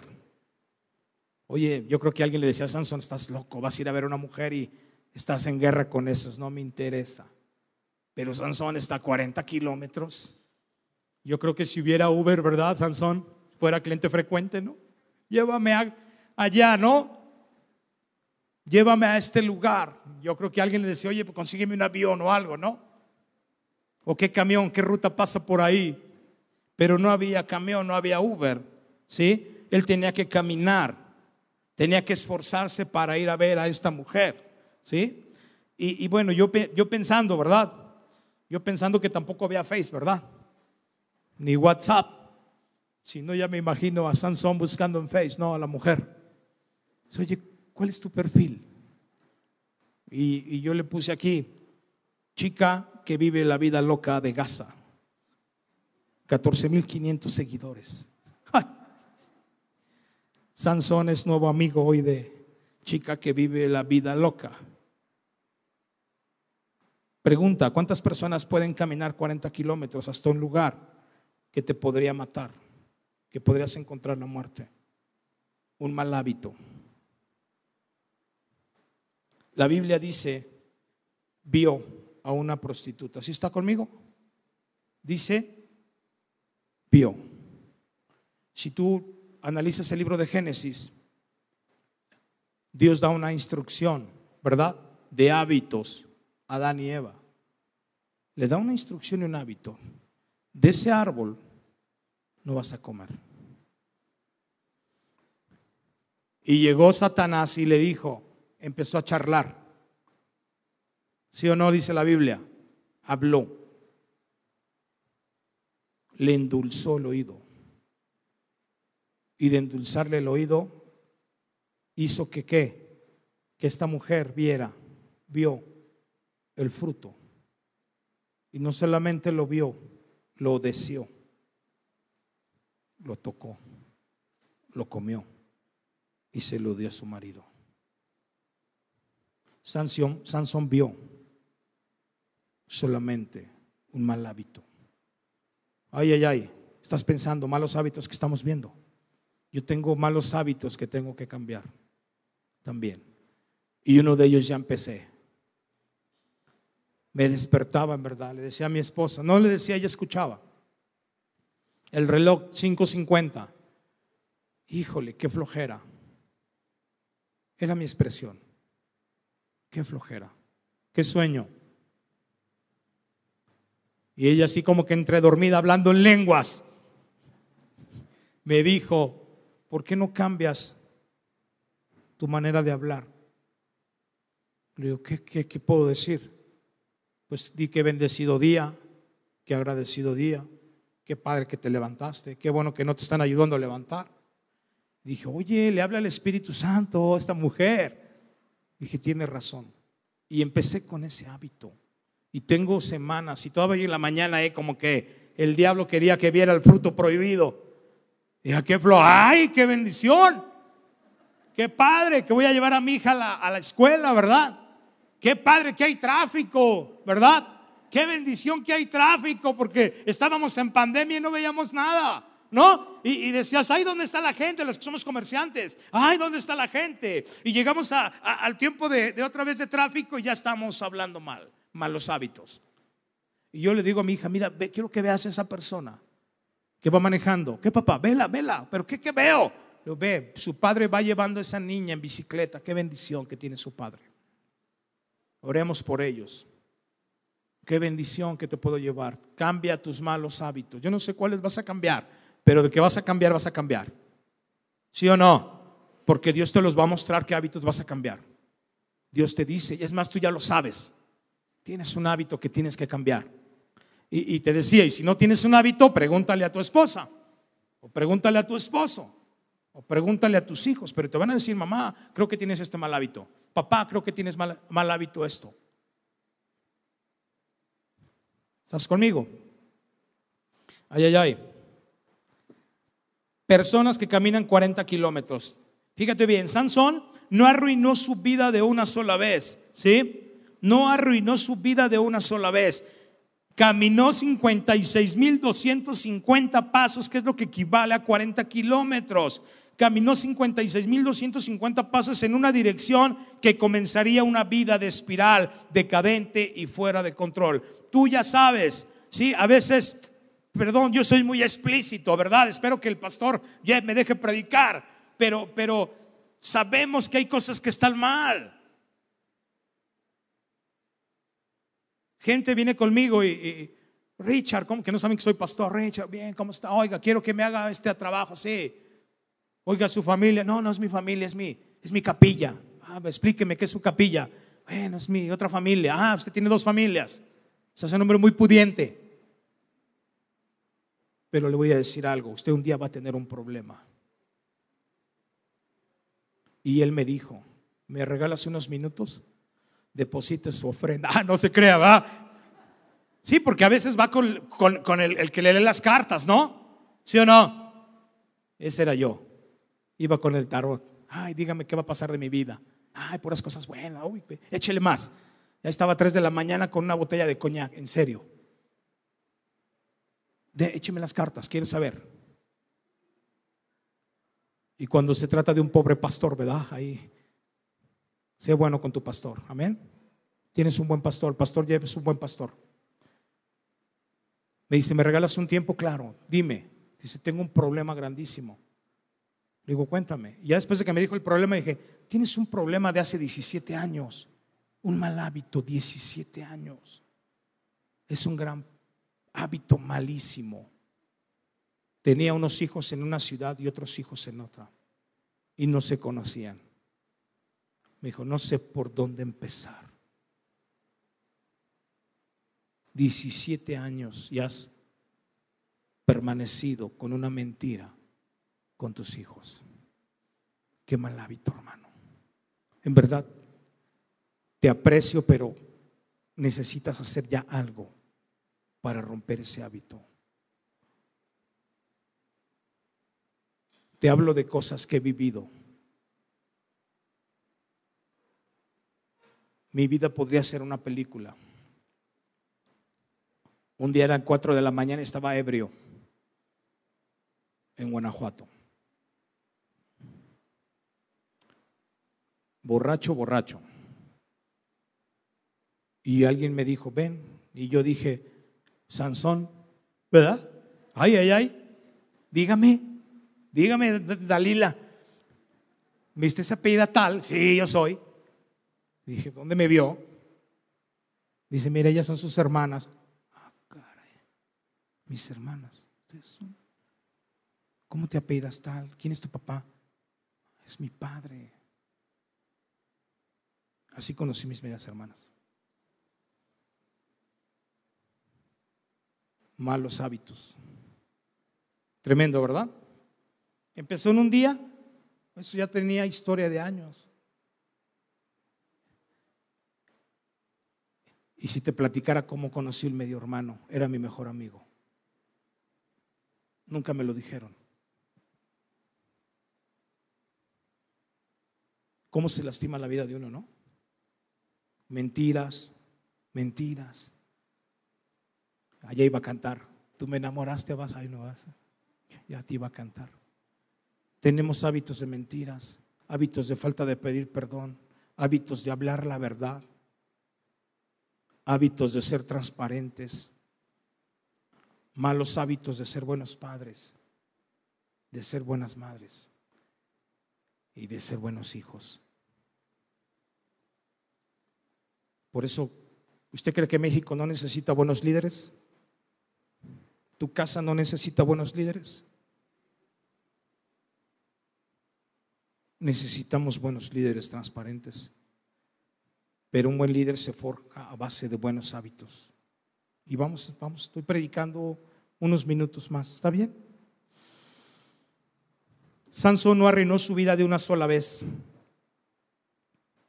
Oye, yo creo que alguien le decía a Sansón, estás loco, vas a ir a ver a una mujer y estás en guerra con esos, no me interesa. Pero Sansón está a 40 kilómetros. Yo creo que si hubiera Uber, ¿verdad, Sansón? Fuera cliente frecuente, ¿no? Llévame a- allá, ¿no? Llévame a este lugar. Yo creo que alguien le decía, oye, pues consígueme un avión o algo, ¿no? O qué camión, qué ruta pasa por ahí. Pero no había camión, no había Uber, ¿sí? Él tenía que caminar, tenía que esforzarse para ir a ver a esta mujer, ¿sí? Y, bueno, yo, yo pensando, ¿verdad? Yo pensando que tampoco había Face, ¿verdad? Ni WhatsApp. Si no, ya me imagino a Sansón buscando en Face, no, a la mujer. Oye, ¿cuál es tu perfil? Y yo le puse aquí, chica que vive la vida loca de Gaza. 14.500 seguidores. Sansón es nuevo amigo hoy de, chica que vive la vida loca. Pregunta, ¿cuántas personas pueden caminar 40 kilómetros hasta un lugar que te podría matar, que podrías encontrar la muerte? Un mal hábito. La Biblia dice, vio a una prostituta. ¿Sí está conmigo? Dice, vio. Si tú analizas el libro de Génesis, Dios da una instrucción, ¿verdad? De hábitos a Adán y Eva. Le da una instrucción y un hábito. De ese árbol no vas a comer. Y llegó Satanás y le dijo, empezó a charlar. ¿Sí o no dice la Biblia? Habló. Le endulzó el oído. Y de endulzarle el oído, hizo que qué? Que esta mujer viera, vio el fruto. Y no solamente lo vio, lo deseó, lo tocó, lo comió y se lo dio a su marido. Sansón, Sansón vio solamente un mal hábito. Ay, ay, ay, estás pensando malos hábitos que estamos viendo. Yo tengo malos hábitos que tengo que cambiar también. Y uno de ellos ya empecé. Me despertaba en verdad, le decía a mi esposa, no le decía, ella escuchaba. El reloj 5.50. Híjole, qué flojera. Era mi expresión. Qué flojera. Qué sueño. Y ella así como que entre dormida hablando en lenguas. Me dijo, ¿por qué no cambias tu manera de hablar. Le digo, ¿qué, puedo decir? Pues di que bendecido día, que agradecido día, qué padre que te levantaste, qué bueno que no te están ayudando a levantar. Dije, oye, le habla el Espíritu Santo a esta mujer. Dije, tiene razón. Y empecé con ese hábito. Y tengo semanas, y todavía en la mañana, eh, como que el diablo quería que viera el fruto prohibido. Dije, qué flor, ay, qué bendición. Qué padre que voy a llevar a mi hija a la, escuela, ¿verdad? Qué padre que hay tráfico, ¿verdad? Qué bendición que hay tráfico, porque estábamos en pandemia y no veíamos nada. ¿No? Y, decías, ay, ¿dónde está la gente? Los que somos comerciantes, ay, ¿dónde está la gente? Y llegamos al tiempo de, otra vez de tráfico y ya estamos hablando mal, malos hábitos. Y yo le digo a mi hija, mira, quiero que veas a esa persona que va manejando. ¿Qué papá? Vela, vela, pero ¿qué, qué veo? Lo ve, su padre va llevando a esa niña en bicicleta. Qué bendición que tiene su padre. Oremos por ellos. Qué bendición que te puedo llevar. Cambia tus malos hábitos. Yo no sé cuáles vas a cambiar, pero de que vas a cambiar, vas a cambiar. ¿Sí o no? Porque Dios te los va a mostrar qué hábitos vas a cambiar. Dios te dice, y es más, tú ya lo sabes. Tienes un hábito que tienes que cambiar. Y, te decía, y si no tienes un hábito, pregúntale a tu esposa o pregúntale a tu esposo. O pregúntale a tus hijos, pero te van a decir, mamá, creo que tienes este mal hábito. Papá, creo que tienes mal, mal hábito esto. ¿Estás conmigo? Ay, ay, ay. Personas que caminan 40 kilómetros. Fíjate bien, Sansón no arruinó su vida de una sola vez, ¿sí? No arruinó su vida de una sola vez. Caminó 56.250 pasos, que es lo que equivale a 40 kilómetros caminó 56.250 pasos en una dirección que comenzaría una vida de espiral, decadente y fuera de control. Tú ya sabes, sí, a veces, perdón, yo soy muy explícito, ¿verdad? Espero que el pastor ya me deje predicar, pero, pero sabemos que hay cosas que están mal. Gente viene conmigo y, Richard, ¿cómo que no saben que soy pastor? Richard, bien, ¿cómo está? Oiga, quiero que me haga este trabajo, sí. Oiga, su familia, no, no es mi familia, es mi, es mi capilla. Ah, explíqueme qué es su capilla. Bueno, es mi otra familia. Ah, usted tiene dos familias. Se hace un hombre muy pudiente. Pero le voy a decir algo, usted un día va a tener un problema. Y él me dijo, ¿me regalas unos minutos? Deposite su ofrenda. Ah, no se crea, va. Sí, porque a veces va con, el que le lee las cartas, ¿no? ¿Sí o no? Ese era yo. Iba con el tarot. Ay, dígame qué va a pasar de mi vida. Ay, puras cosas buenas. Uy, échele más. Ya estaba a 3 de la mañana con una botella de coñac, en serio. De, écheme las cartas, quiero saber. Y cuando se trata de un pobre pastor, ¿verdad? Ahí, sé bueno con tu pastor. Amén. Tienes un buen pastor, el pastor Jeff es un buen pastor. Me dice, ¿me regalas un tiempo? Claro, dime. Dice, tengo un problema grandísimo. Le digo, cuéntame. Y ya después de que me dijo el problema, dije, tienes un problema de hace 17 años, un mal hábito, 17 años. Es un gran hábito malísimo. Tenía unos hijos en una ciudad y otros hijos en otra. Y no se conocían. Me dijo, no sé por dónde empezar. 17 años y has permanecido con una mentira con tus hijos. Qué mal hábito, hermano. En verdad, te aprecio, pero necesitas hacer ya algo para romper ese hábito. Te hablo de cosas que he vivido. Mi vida podría ser una película. Un día eran cuatro de la mañana y estaba ebrio en Guanajuato. Borracho, borracho. Y alguien me dijo, ven. Y yo dije, Sansón, ¿verdad? Ay, ay, ay. Dígame, dígame, Dalila. ¿Viste esa apellida tal? Sí, yo soy. Dije, ¿dónde me vio? Dice, mira, ellas son sus hermanas mis hermanas. ¿Cómo te apellidas tal? ¿Quién es tu papá? Es mi padre. Así conocí mis medias hermanas. Malos hábitos. Tremendo, ¿verdad? Empezó en un día, eso ya tenía historia de años. Y si te platicara cómo conocí el medio hermano, era mi mejor amigo. Nunca me lo dijeron. ¿Cómo se lastima la vida de uno, no? Mentiras, mentiras. Allá iba a cantar. Tú me enamoraste, vas, ahí no vas. Ya te iba a cantar. Tenemos hábitos de mentiras, hábitos de falta de pedir perdón, hábitos de hablar la verdad, hábitos de ser transparentes, malos hábitos de ser buenos padres, de ser buenas madres y de ser buenos hijos. Por eso, ¿usted cree que México no necesita buenos líderes? ¿Tu casa no necesita buenos líderes? Necesitamos buenos líderes transparentes, pero un buen líder se forja a base de buenos hábitos. Y vamos, vamos, estoy predicando unos minutos más. ¿Está bien? Sansón no arruinó su vida de una sola vez.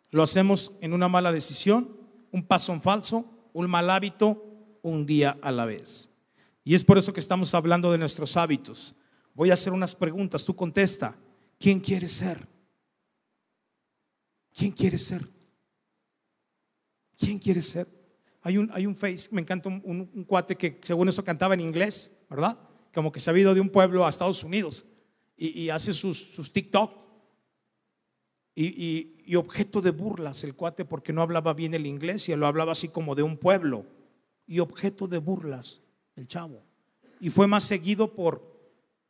Lo hacemos en una mala decisión, un paso en falso, un mal hábito, un día a la vez. Y es por eso que estamos hablando de nuestros hábitos. Voy a hacer unas preguntas, tú contesta. ¿Quién quiere ser? ¿Quién quiere ser? ¿Quién quiere ser? Hay un, hay un face, me encanta un, cuate que según eso cantaba en inglés, ¿verdad? Como que se ha ido de un pueblo a Estados Unidos y, hace sus, sus TikTok. Y, y, objeto de burlas el cuate porque no hablaba bien el inglés y lo hablaba así como de un pueblo. Y objeto de burlas el chavo. Y fue más seguido por,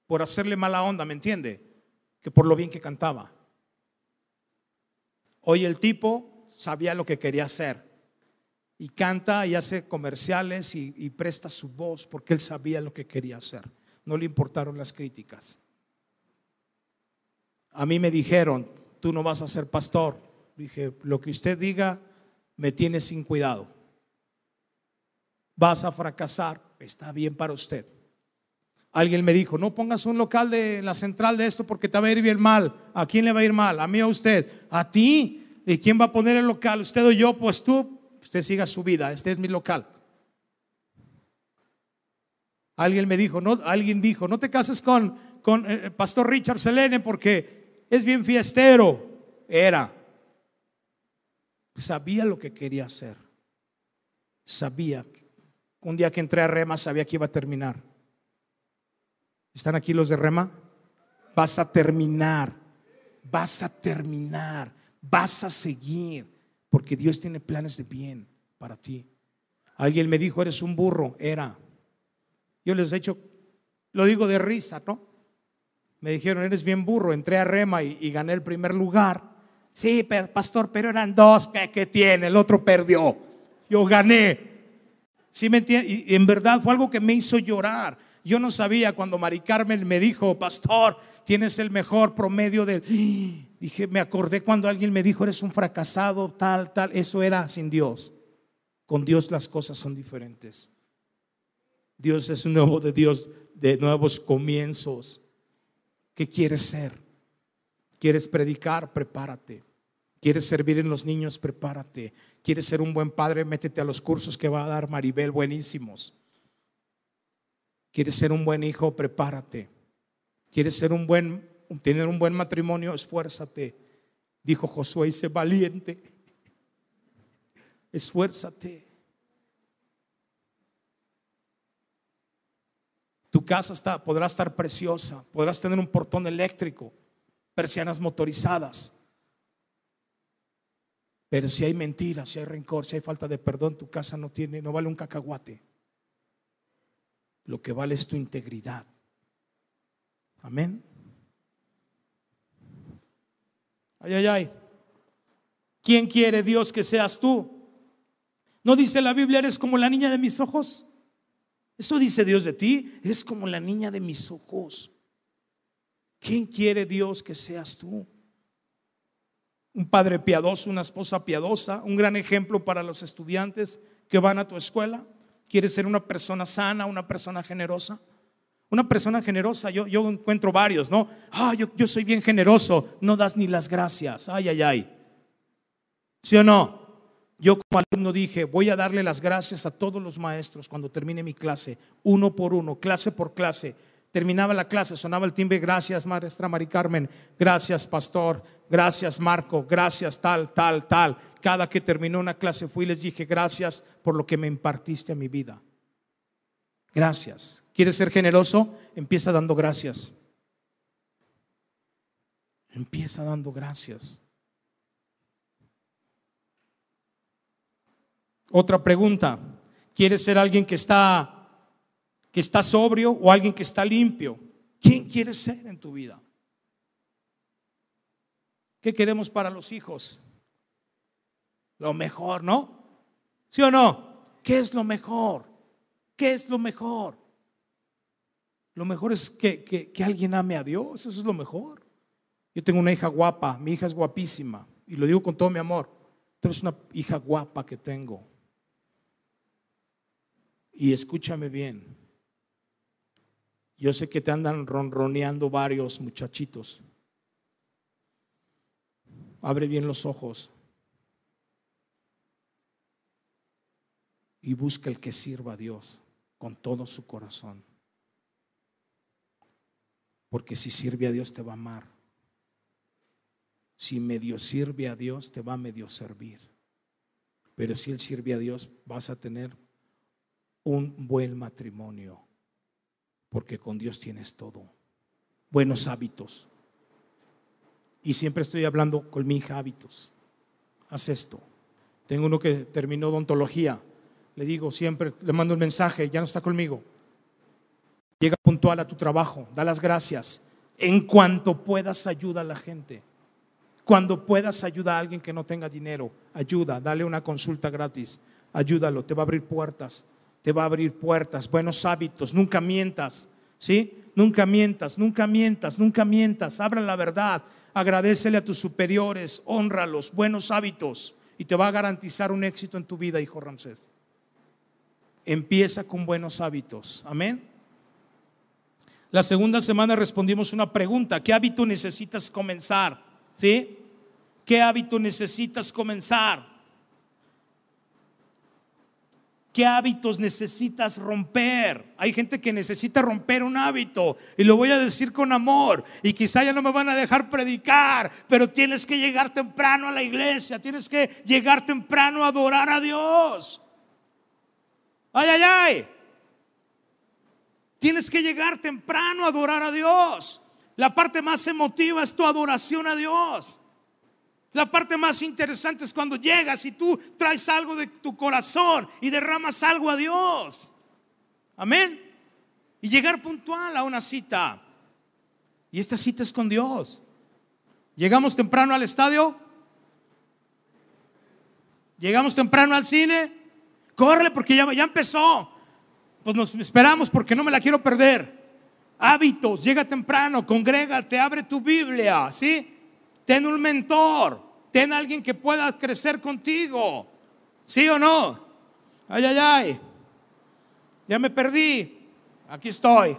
por hacerle mala onda, ¿me entiende? Que por lo bien que cantaba. Hoy el tipo sabía lo que quería hacer y canta y hace comerciales y, presta su voz porque él sabía lo que quería hacer. No le importaron las críticas. A mí me dijeron, tú no vas a ser pastor. Dije, lo que usted diga me tiene sin cuidado. Vas a fracasar, está bien para usted. Alguien me dijo, no pongas un local de la central de esto porque te va a ir bien mal. ¿A quién le va a ir mal? A mí o a usted. A ti. ¿Y quién va a poner el local? ¿Usted o yo? Pues tú usted siga su vida, este es mi local. Alguien me dijo, no, alguien dijo, no te cases con, con eh, Pastor Richard Selene porque es bien fiestero. Era. Sabía lo que quería hacer. Sabía. Un día que entré a Rema sabía que iba a terminar. ¿Están aquí los de Rema? Vas a terminar. Vas a terminar. Vas a seguir. Porque Dios tiene planes de bien para ti. Alguien me dijo, eres un burro. Era. Yo les he hecho, lo digo de risa, ¿no? Me dijeron, eres bien burro. Entré a Rema y, gané el primer lugar. Sí, pastor, pero eran dos. ¿Qué, tiene? El otro perdió. Yo gané. ¿Sí me? Y en verdad fue algo que me hizo llorar. Yo no sabía cuando Mari Carmen me dijo, pastor, tienes el mejor promedio del... Dije, me acordé cuando alguien me dijo, eres un fracasado, tal, tal. Eso era sin Dios. Con Dios las cosas son diferentes. Dios es un nuevo de Dios de nuevos comienzos. ¿Qué quieres ser? ¿Quieres predicar? Prepárate. ¿Quieres servir en los niños? Prepárate. ¿Quieres ser un buen padre? Métete a los cursos que va a dar Maribel, buenísimos. ¿Quieres ser un buen hijo? Prepárate. ¿Quieres ser un buen, tener un buen matrimonio? Esfuérzate. Dijo Josué, sé valiente. Esfuérzate. Tu casa está, podrá estar preciosa, podrás tener un portón eléctrico, persianas motorizadas. Pero si hay mentiras, si hay rencor, si hay falta de perdón, tu casa no tiene, no vale un cacahuate. Lo que vale es tu integridad. Amén. Ay, ay, ay. ¿Quién quiere Dios que seas tú? ¿No dice la Biblia, eres como la niña de mis ojos? Eso dice Dios de ti, eres como la niña de mis ojos. ¿Quién quiere Dios que seas tú? Un padre piadoso, una esposa piadosa, un gran ejemplo para los estudiantes que van a tu escuela. ¿Quieres ser una persona sana, una persona generosa? Una persona generosa, yo, yo encuentro varios, ¿no? Ah, yo, yo soy bien generoso, no das ni las gracias. Ay, ay, ay. ¿Sí o no? Yo como alumno dije, voy a darle las gracias a todos los maestros cuando termine mi clase, uno por uno, clase por clase. Terminaba la clase, sonaba el timbre, gracias maestra Mari Carmen, gracias pastor, gracias Marco, gracias tal, tal, tal. Cada que terminó una clase fui y les dije, gracias por lo que me impartiste a mi vida. Gracias. ¿Quieres ser generoso? Empieza dando gracias. Empieza dando gracias. Otra pregunta, ¿quieres ser alguien que está que está sobrio o alguien que está limpio? ¿Quién quieres ser en tu vida? ¿Qué queremos para los hijos? Lo mejor, ¿no? ¿Sí o no? ¿Qué es lo mejor? ¿Qué es lo mejor? Lo mejor es que, que, alguien ame a Dios, eso es lo mejor. Yo tengo una hija guapa, mi hija es guapísima, y lo digo con todo mi amor. Tú eres una hija guapa que tengo. Y escúchame bien. Yo sé que te andan ronroneando varios muchachitos. Abre bien los ojos y busca el que sirva a Dios con todo su corazón. Porque si sirve a Dios te va a amar. Si medio sirve a Dios te va a medio servir. Pero si Él sirve a Dios vas a tener un buen matrimonio, porque con Dios tienes todo. Buenos hábitos. Y siempre estoy hablando con mi hija hábitos. Haz esto. Tengo uno que terminó odontología. Le digo siempre, le mando un mensaje, ya no está conmigo. Llega puntual a tu trabajo, da las gracias. En cuanto puedas, ayuda a la gente. Cuando puedas, ayuda a alguien que no tenga dinero. Ayuda, dale una consulta gratis. Ayúdalo, te va a abrir puertas te va a abrir puertas, buenos hábitos, nunca mientas, ¿sí? Nunca mientas, nunca mientas, nunca mientas, abra la verdad, agradecele a tus superiores, honralos, buenos hábitos y te va a garantizar un éxito en tu vida, hijo Ramsés. Empieza con buenos hábitos, amén. La segunda semana respondimos una pregunta, ¿qué hábito necesitas comenzar? ¿Sí? ¿Qué hábito necesitas comenzar? ¿Qué hábitos necesitas romper? Hay gente que necesita romper un hábito y lo voy a decir con amor y quizá ya no me van a dejar predicar, pero tienes que llegar temprano a la iglesia, tienes que llegar temprano a adorar a Dios. Ay, ay, ay. Tienes que llegar temprano a adorar a Dios. La parte más emotiva es tu adoración a Dios. La parte más interesante es cuando llegas y tú traes algo de tu corazón y derramas algo a Dios. Amén. Y llegar puntual a una cita. Y esta cita es con Dios. Llegamos temprano al estadio. Llegamos temprano al cine. Córrele porque ya, ya empezó pues nos esperamos porque no me la quiero perder. Hábitos, llega temprano, congrégate, abre tu Biblia, ¿sí? Ten un mentor, ten alguien que pueda crecer contigo, ¿sí o no? Ay, ay, ay, ya me perdí, aquí estoy.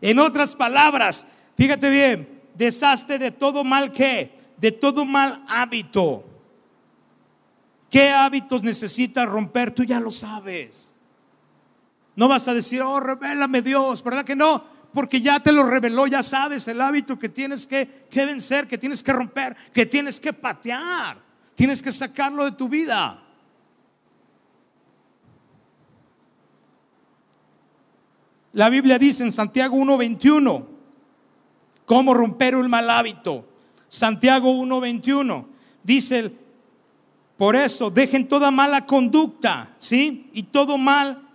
En otras palabras, fíjate bien, deshazte de todo mal que, de todo mal hábito. ¿Qué hábitos necesitas romper? Tú ya lo sabes. No vas a decir, oh, revélame Dios, ¿verdad que no? Porque ya te lo reveló, ya sabes el hábito que tienes que, vencer, que tienes que romper, que tienes que patear, tienes que sacarlo de tu vida. La Biblia dice en Santiago 1:21, cómo romper un mal hábito. Santiago 1:21 dice, por eso dejen toda mala conducta, ¿sí? Y todo mal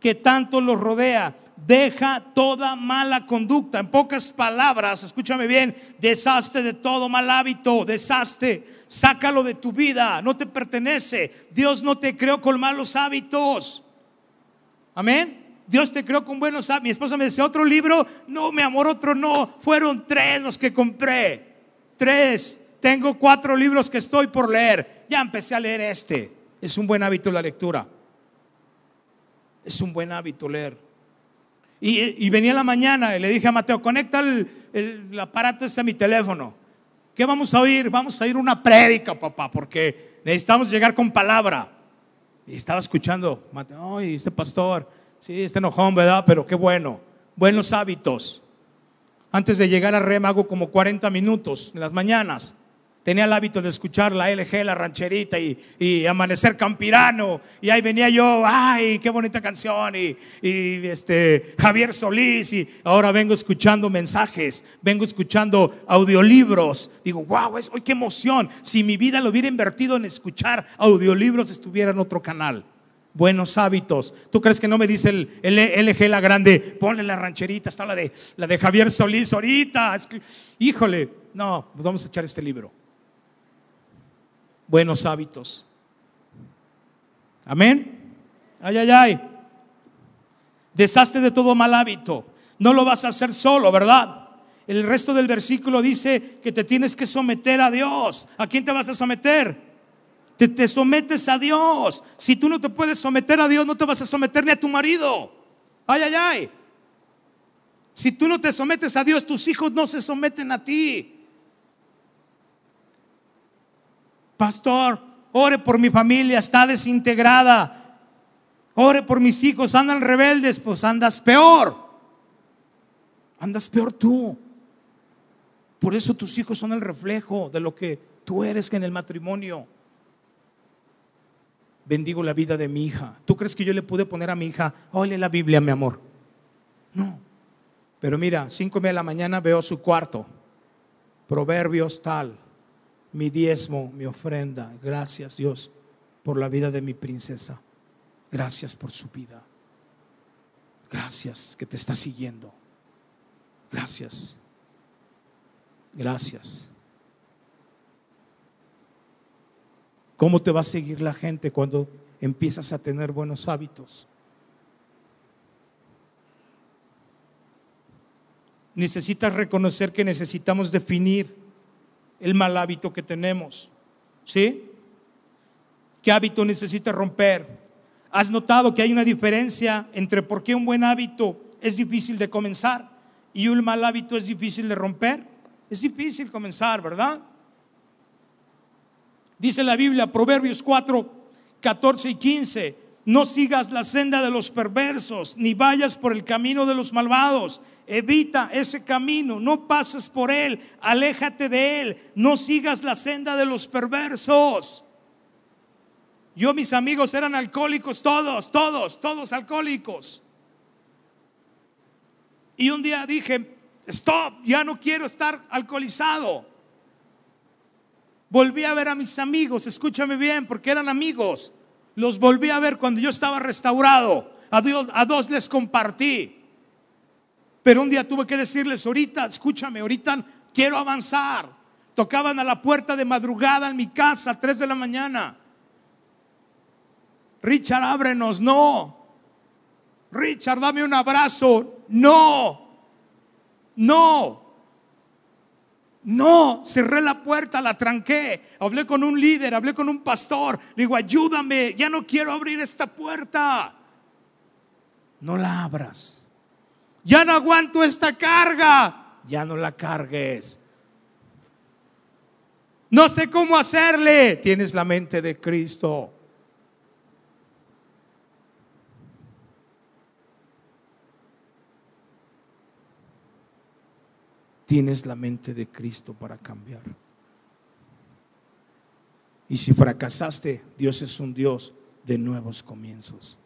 que tanto los rodea. Deja toda mala conducta. En pocas palabras, escúchame bien, deshazte de todo mal hábito, deshazte, sácalo de tu vida, no te pertenece. Dios no te creó con malos hábitos. Amén. Dios te creó con buenos hábitos. Mi esposa me decía, otro libro, no, mi amor, otro no. Fueron tres los que compré. Tres. Tengo cuatro libros que estoy por leer. Ya empecé a leer este. Es un buen hábito la lectura. Es un buen hábito leer. Y, venía la mañana y le dije a Mateo, conecta el, aparato este a mi teléfono. ¿Qué vamos a oír? Vamos a oír una prédica, papá, porque necesitamos llegar con palabra. Y estaba escuchando, Mateo, ay, este pastor, sí, este enojón, ¿verdad? Pero qué bueno. Buenos hábitos. Antes de llegar a REM hago como 40 minutos en las mañanas. Tenía el hábito de escuchar la LG, la rancherita y, Amanecer Campirano. Y ahí venía yo, ay, qué bonita canción. Y, este, Javier Solís. Y ahora vengo escuchando mensajes, vengo escuchando audiolibros. Digo, wow, es, hoy qué emoción. Si mi vida lo hubiera invertido en escuchar audiolibros, estuviera en otro canal. Buenos hábitos. ¿Tú crees que no me dice el, LG la grande? Ponle la rancherita, está la de, la de Javier Solís ahorita. híjole, no, pues vamos a echar este libro buenos hábitos. Amén. Ay, ay, ay. Deshazte de todo mal hábito. No lo vas a hacer solo, ¿verdad? El resto del versículo dice que te tienes que someter a Dios. ¿A quién te vas a someter? Te, te sometes a Dios. Si tú no te puedes someter a Dios, no te vas a someter ni a tu marido. Ay, ay, ay. Si tú no te sometes a Dios, tus hijos no se someten a ti. Pastor, ore por mi familia, está desintegrada. Ore por mis hijos, andan rebeldes, pues andas peor. Andas peor tú. Por eso tus hijos son el reflejo de lo que tú eres en el matrimonio. Bendigo la vida de mi hija. ¿Tú crees que yo le pude poner a mi hija, ole la Biblia, mi amor? No. Pero mira, cinco y media de la mañana veo su cuarto. Proverbios tal mi diezmo, mi ofrenda. Gracias Dios por la vida de mi princesa. Gracias por su vida. Gracias que te está siguiendo. Gracias. Gracias. ¿Cómo te va a seguir la gente cuando empiezas a tener buenos hábitos? Necesitas reconocer que necesitamos definir el mal hábito que tenemos. ¿Sí? ¿Qué hábito necesitas romper? ¿Has notado que hay una diferencia entre por qué un buen hábito es difícil de comenzar y un mal hábito es difícil de romper? Es difícil comenzar, ¿verdad? Dice la Biblia, Proverbios 4, 14 y 15, No sigas la senda de los perversos, ni vayas por el camino de los malvados. Evita ese camino, no pases por él, aléjate de él, no sigas la senda de los perversos. Yo, mis amigos eran alcohólicos, todos, todos, todos alcohólicos. Y un día dije, stop, ya no quiero estar alcoholizado. Volví a ver a mis amigos, escúchame bien, porque eran amigos. Los volví a ver cuando yo estaba restaurado. A, Dios, a dos les compartí. Pero un día tuve que decirles, ahorita, escúchame, ahorita quiero avanzar. Tocaban a la puerta de madrugada en mi casa a 3 de la mañana. Richard, ábrenos, no. Richard, dame un abrazo. No, no. No, cerré la puerta, la tranqué. Hablé con un líder, hablé con un pastor. Le digo, ayúdame, ya no quiero abrir esta puerta. No la abras. Ya no aguanto esta carga. Ya no la cargues. No sé cómo hacerle. Tienes la mente de Cristo. Tienes la mente de Cristo para cambiar. Y si fracasaste, Dios es un Dios de nuevos comienzos.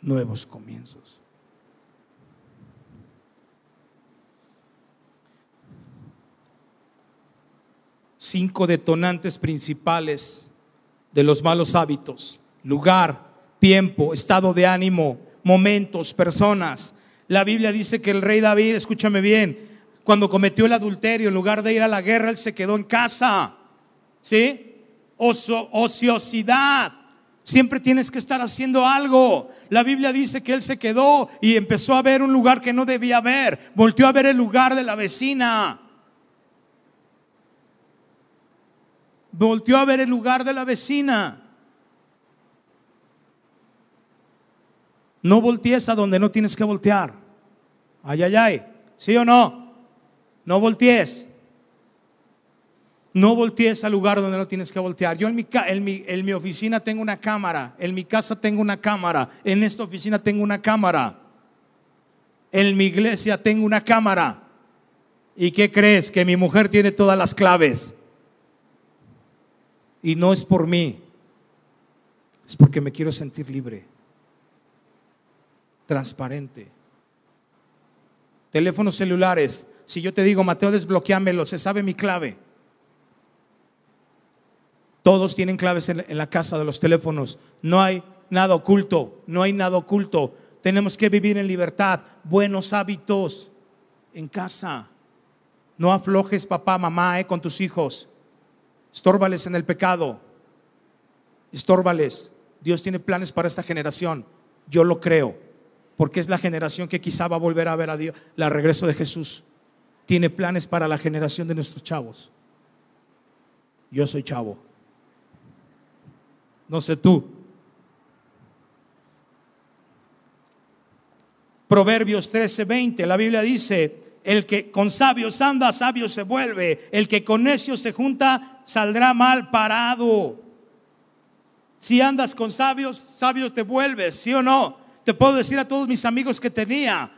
Nuevos comienzos. Cinco detonantes principales de los malos hábitos. Lugar, tiempo, estado de ánimo, momentos, personas la Biblia dice que el rey David, escúchame bien, cuando cometió el adulterio, en lugar de ir a la guerra, él se quedó en casa. ¿Sí? ociosidad. Siempre tienes que estar haciendo algo. La Biblia dice que él se quedó y empezó a ver un lugar que no debía ver. Volteó a ver el lugar de la vecina. Volteó a ver el lugar de la vecina. No voltees a donde no tienes que voltear. Ay, ay, ay. ¿Sí o no? No voltees. No voltees al lugar donde no tienes que voltear. Yo en mi, en, mi, en mi oficina tengo una cámara. En mi casa tengo una cámara. En esta oficina tengo una cámara. En mi iglesia tengo una cámara. ¿Y qué crees? Que mi mujer tiene todas las claves. Y no es por mí. Es porque me quiero sentir libre transparente. Teléfonos celulares. Si yo te digo, Mateo, desbloqueámelo, se sabe mi clave. Todos tienen claves en la casa de los teléfonos. No hay nada oculto, no hay nada oculto. Tenemos que vivir en libertad, buenos hábitos en casa. No aflojes papá, mamá, eh, con tus hijos. Estórbales en el pecado. Estórbales. Dios tiene planes para esta generación. Yo lo creo porque es la generación que quizá va a volver a ver a Dios, la regreso de Jesús. Tiene planes para la generación de nuestros chavos. Yo soy chavo. No sé tú. Proverbios 13:20, la Biblia dice, el que con sabios anda, sabio se vuelve, el que con necios se junta, saldrá mal parado. Si andas con sabios, sabios te vuelves, ¿sí o no? Te puedo decir a todos mis amigos que tenía,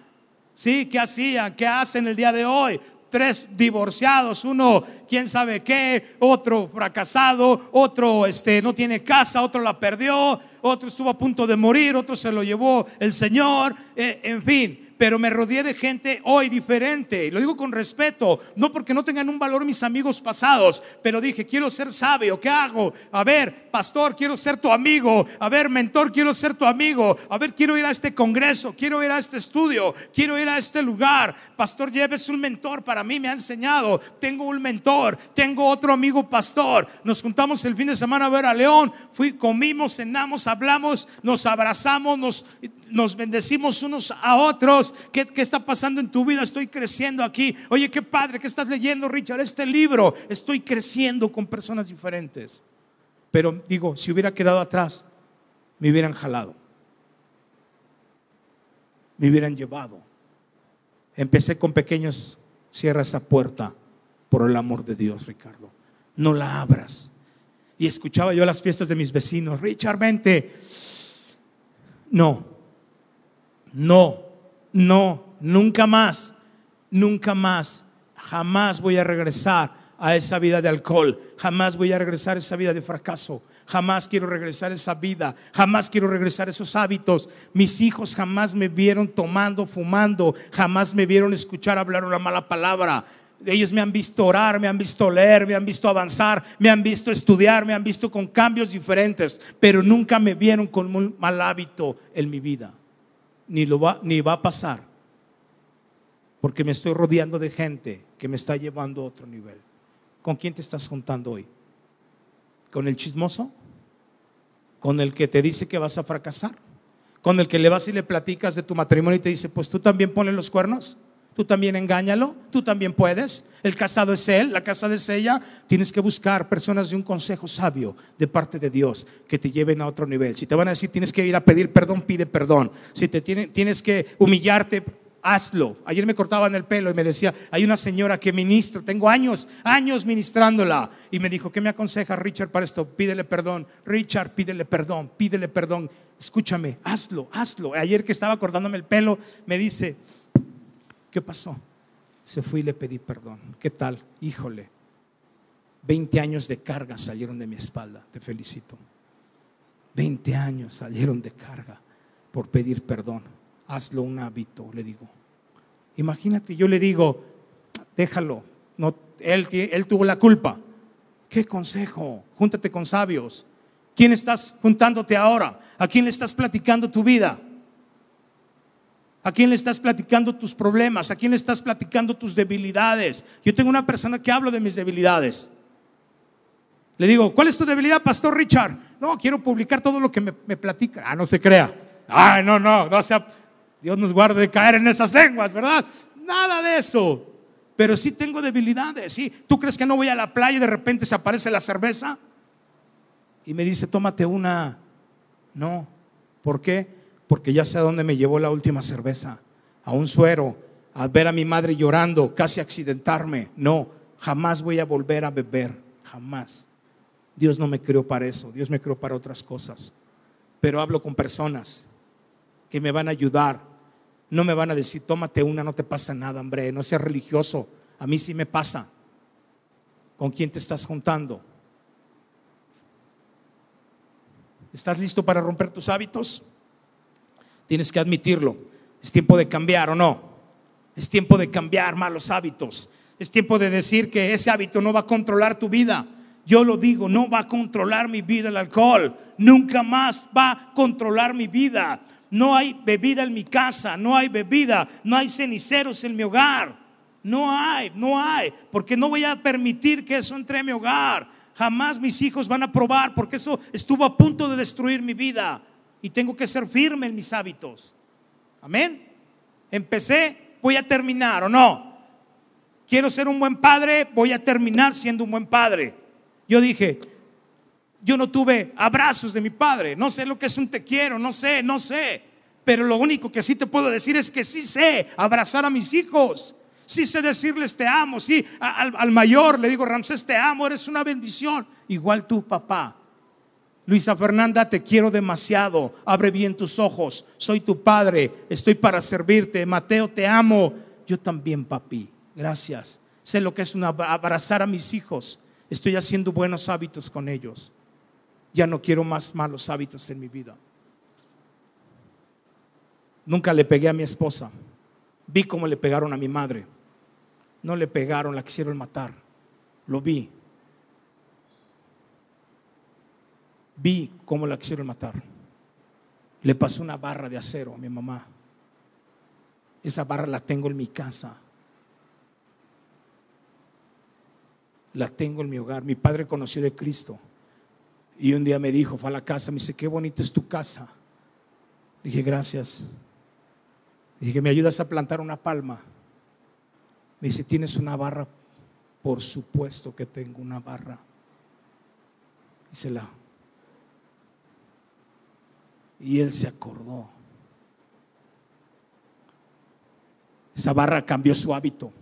¿sí? ¿Qué hacían? ¿Qué hacen el día de hoy? Tres divorciados, uno quién sabe qué, otro fracasado, otro este, no tiene casa, otro la perdió, otro estuvo a punto de morir, otro se lo llevó el Señor, eh, en fin pero me rodeé de gente hoy diferente. Y lo digo con respeto, no porque no tengan un valor mis amigos pasados, pero dije, quiero ser sabio, ¿qué hago? A ver, pastor, quiero ser tu amigo. A ver, mentor, quiero ser tu amigo. A ver, quiero ir a este congreso, quiero ir a este estudio, quiero ir a este lugar. Pastor, lleves un mentor para mí, me ha enseñado. Tengo un mentor, tengo otro amigo pastor. Nos juntamos el fin de semana a ver a León. Fui, comimos, cenamos, hablamos, nos abrazamos, nos, nos bendecimos unos a otros ¿Qué, está pasando en tu vida? Estoy creciendo aquí. Oye, qué padre, ¿qué estás leyendo, Richard? Este libro. Estoy creciendo con personas diferentes. Pero digo, si hubiera quedado atrás, me hubieran jalado. Me hubieran llevado. Empecé con pequeños, cierra esa puerta por el amor de Dios, Ricardo. No la abras. Y escuchaba yo las fiestas de mis vecinos, Richard, vente. No, no, no, nunca más, nunca más, jamás voy a regresar a esa vida de alcohol, jamás voy a regresar a esa vida de fracaso, jamás quiero regresar a esa vida, jamás quiero regresar a esos hábitos. Mis hijos jamás me vieron tomando, fumando, jamás me vieron escuchar hablar una mala palabra. Ellos me han visto orar, me han visto leer, me han visto avanzar, me han visto estudiar, me han visto con cambios diferentes, pero nunca me vieron con un mal hábito en mi vida. Ni, lo va, ni va a pasar, porque me estoy rodeando de gente que me está llevando a otro nivel. ¿Con quién te estás juntando hoy? ¿Con el chismoso? ¿Con el que te dice que vas a fracasar? ¿Con el que le vas y le platicas de tu matrimonio y te dice, pues tú también pones los cuernos? Tú también engáñalo, tú también puedes. El casado es él, la casada es ella. Tienes que buscar personas de un consejo sabio de parte de Dios que te lleven a otro nivel. Si te van a decir tienes que ir a pedir perdón, pide perdón. Si te tienes que humillarte, hazlo. Ayer me cortaban el pelo y me decía, hay una señora que ministra, tengo años, años ministrándola. Y me dijo, ¿qué me aconseja Richard para esto? Pídele perdón. Richard, pídele perdón, pídele perdón. Escúchame, hazlo, hazlo. Ayer que estaba cortándome el pelo, me dice, ¿Qué pasó? Se fue y le pedí perdón. ¿Qué tal? Híjole, 20 años de carga salieron de mi espalda. Te felicito. 20 años salieron de carga por pedir perdón. Hazlo un hábito, le digo. Imagínate, yo le digo, déjalo. No, él, él tuvo la culpa. ¿Qué consejo? Júntate con sabios. ¿Quién estás juntándote ahora? ¿A quién le estás platicando tu vida? ¿A quién le estás platicando tus problemas? ¿A quién le estás platicando tus debilidades? Yo tengo una persona que habla de mis debilidades. Le digo, ¿cuál es tu debilidad, Pastor Richard? No, quiero publicar todo lo que me, platica. Ah, no se crea. Ay, no, no, no sea. Dios nos guarde de caer en esas lenguas, ¿verdad? Nada de eso. Pero sí tengo debilidades. ¿sí? ¿Tú crees que no voy a la playa y de repente se aparece la cerveza? Y me dice, tómate una. No. ¿Por qué? Porque ya sé a dónde me llevó la última cerveza, a un suero, a ver a mi madre llorando, casi accidentarme. No, jamás voy a volver a beber, jamás. Dios no me creó para eso, Dios me creó para otras cosas. Pero hablo con personas que me van a ayudar. No me van a decir, tómate una, no te pasa nada, hombre, no seas religioso. A mí sí me pasa. ¿Con quién te estás juntando? ¿Estás listo para romper tus hábitos? Tienes que admitirlo. Es tiempo de cambiar o no. Es tiempo de cambiar malos hábitos. Es tiempo de decir que ese hábito no va a controlar tu vida. Yo lo digo, no va a controlar mi vida el alcohol. Nunca más va a controlar mi vida. No hay bebida en mi casa, no hay bebida, no hay ceniceros en mi hogar. No hay, no hay, porque no voy a permitir que eso entre en mi hogar. Jamás mis hijos van a probar, porque eso estuvo a punto de destruir mi vida y tengo que ser firme en mis hábitos. Amén. Empecé, voy a terminar o no. Quiero ser un buen padre, voy a terminar siendo un buen padre. Yo dije, yo no tuve abrazos de mi padre, no sé lo que es un te quiero, no sé, no sé. Pero lo único que sí te puedo decir es que sí sé abrazar a mis hijos. Sí sé decirles te amo, sí, al, mayor le digo, Ramsés, te amo, eres una bendición. Igual tu papá, Luisa Fernanda, te quiero demasiado. Abre bien tus ojos. Soy tu padre. Estoy para servirte. Mateo, te amo. Yo también, papi. Gracias. Sé lo que es abrazar a mis hijos. Estoy haciendo buenos hábitos con ellos. Ya no quiero más malos hábitos en mi vida. Nunca le pegué a mi esposa. Vi cómo le pegaron a mi madre. No le pegaron, la quisieron matar. Lo vi. Vi cómo la quisieron matar. Le pasó una barra de acero a mi mamá. Esa barra la tengo en mi casa. La tengo en mi hogar. Mi padre conoció de Cristo. Y un día me dijo, fue a la casa, me dice, qué bonita es tu casa. dije, gracias. dije, ¿me ayudas a plantar una palma? Me dice, ¿tienes una barra? Por supuesto que tengo una barra. Y la y él se acordó. Esa barra cambió su hábito.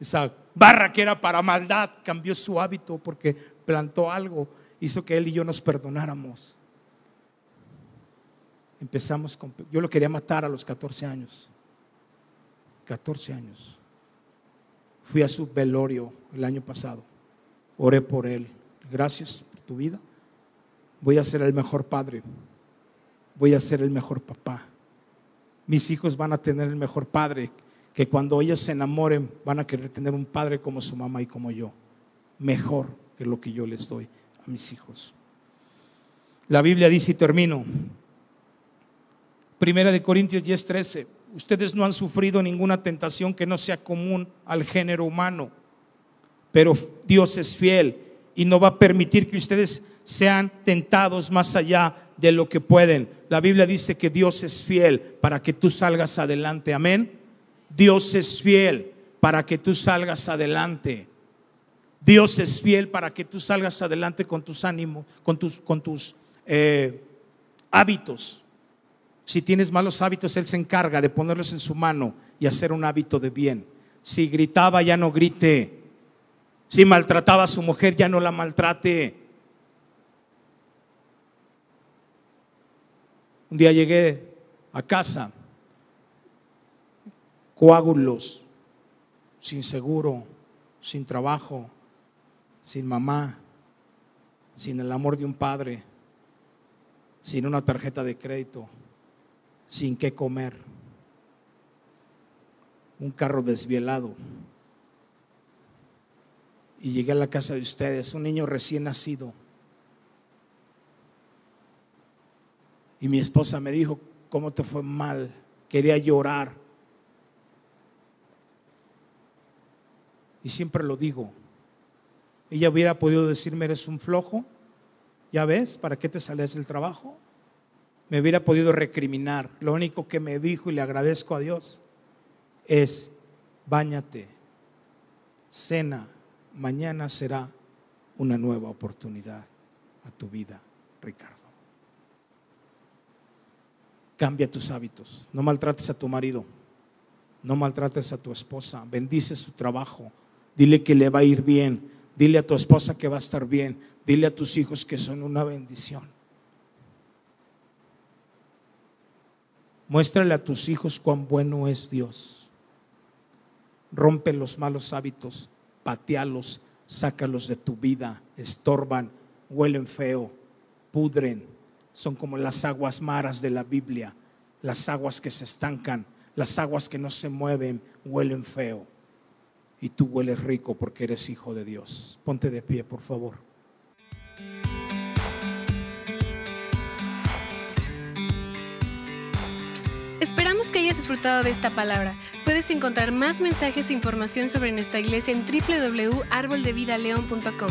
Esa barra que era para maldad cambió su hábito porque plantó algo, hizo que él y yo nos perdonáramos. Empezamos con... Yo lo quería matar a los 14 años. 14 años. Fui a su velorio el año pasado. Oré por él. Gracias por tu vida. Voy a ser el mejor padre. Voy a ser el mejor papá. Mis hijos van a tener el mejor padre. Que cuando ellos se enamoren van a querer tener un padre como su mamá y como yo. Mejor que lo que yo les doy a mis hijos. La Biblia dice y termino. Primera de Corintios 10, 13. Ustedes no han sufrido ninguna tentación que no sea común al género humano, pero Dios es fiel y no va a permitir que ustedes sean tentados más allá de lo que pueden. La Biblia dice que Dios es fiel para que tú salgas adelante. Amén. Dios es fiel para que tú salgas adelante. Dios es fiel para que tú salgas adelante con tus ánimos, con tus, con tus eh, hábitos. Si tienes malos hábitos, Él se encarga de ponerlos en su mano y hacer un hábito de bien. Si gritaba, ya no grite. Si maltrataba a su mujer, ya no la maltrate. Un día llegué a casa, coágulos, sin seguro, sin trabajo, sin mamá, sin el amor de un padre, sin una tarjeta de crédito sin qué comer, un carro desvielado. Y llegué a la casa de ustedes, un niño recién nacido. Y mi esposa me dijo, ¿cómo te fue mal? Quería llorar. Y siempre lo digo. Ella hubiera podido decirme, eres un flojo. ¿Ya ves? ¿Para qué te sales del trabajo? me hubiera podido recriminar. Lo único que me dijo y le agradezco a Dios es, báñate, cena, mañana será una nueva oportunidad a tu vida, Ricardo. Cambia tus hábitos, no maltrates a tu marido, no maltrates a tu esposa, bendice su trabajo, dile que le va a ir bien, dile a tu esposa que va a estar bien, dile a tus hijos que son una bendición. Muéstrale a tus hijos cuán bueno es Dios. Rompe los malos hábitos, patealos, sácalos de tu vida, estorban, huelen feo, pudren. Son como las aguas maras de la Biblia, las aguas que se estancan, las aguas que no se mueven, huelen feo. Y tú hueles rico porque eres hijo de Dios. Ponte de pie, por favor. disfrutado de esta palabra. Puedes encontrar más mensajes e información sobre nuestra iglesia en www.arboldevidaleon.com.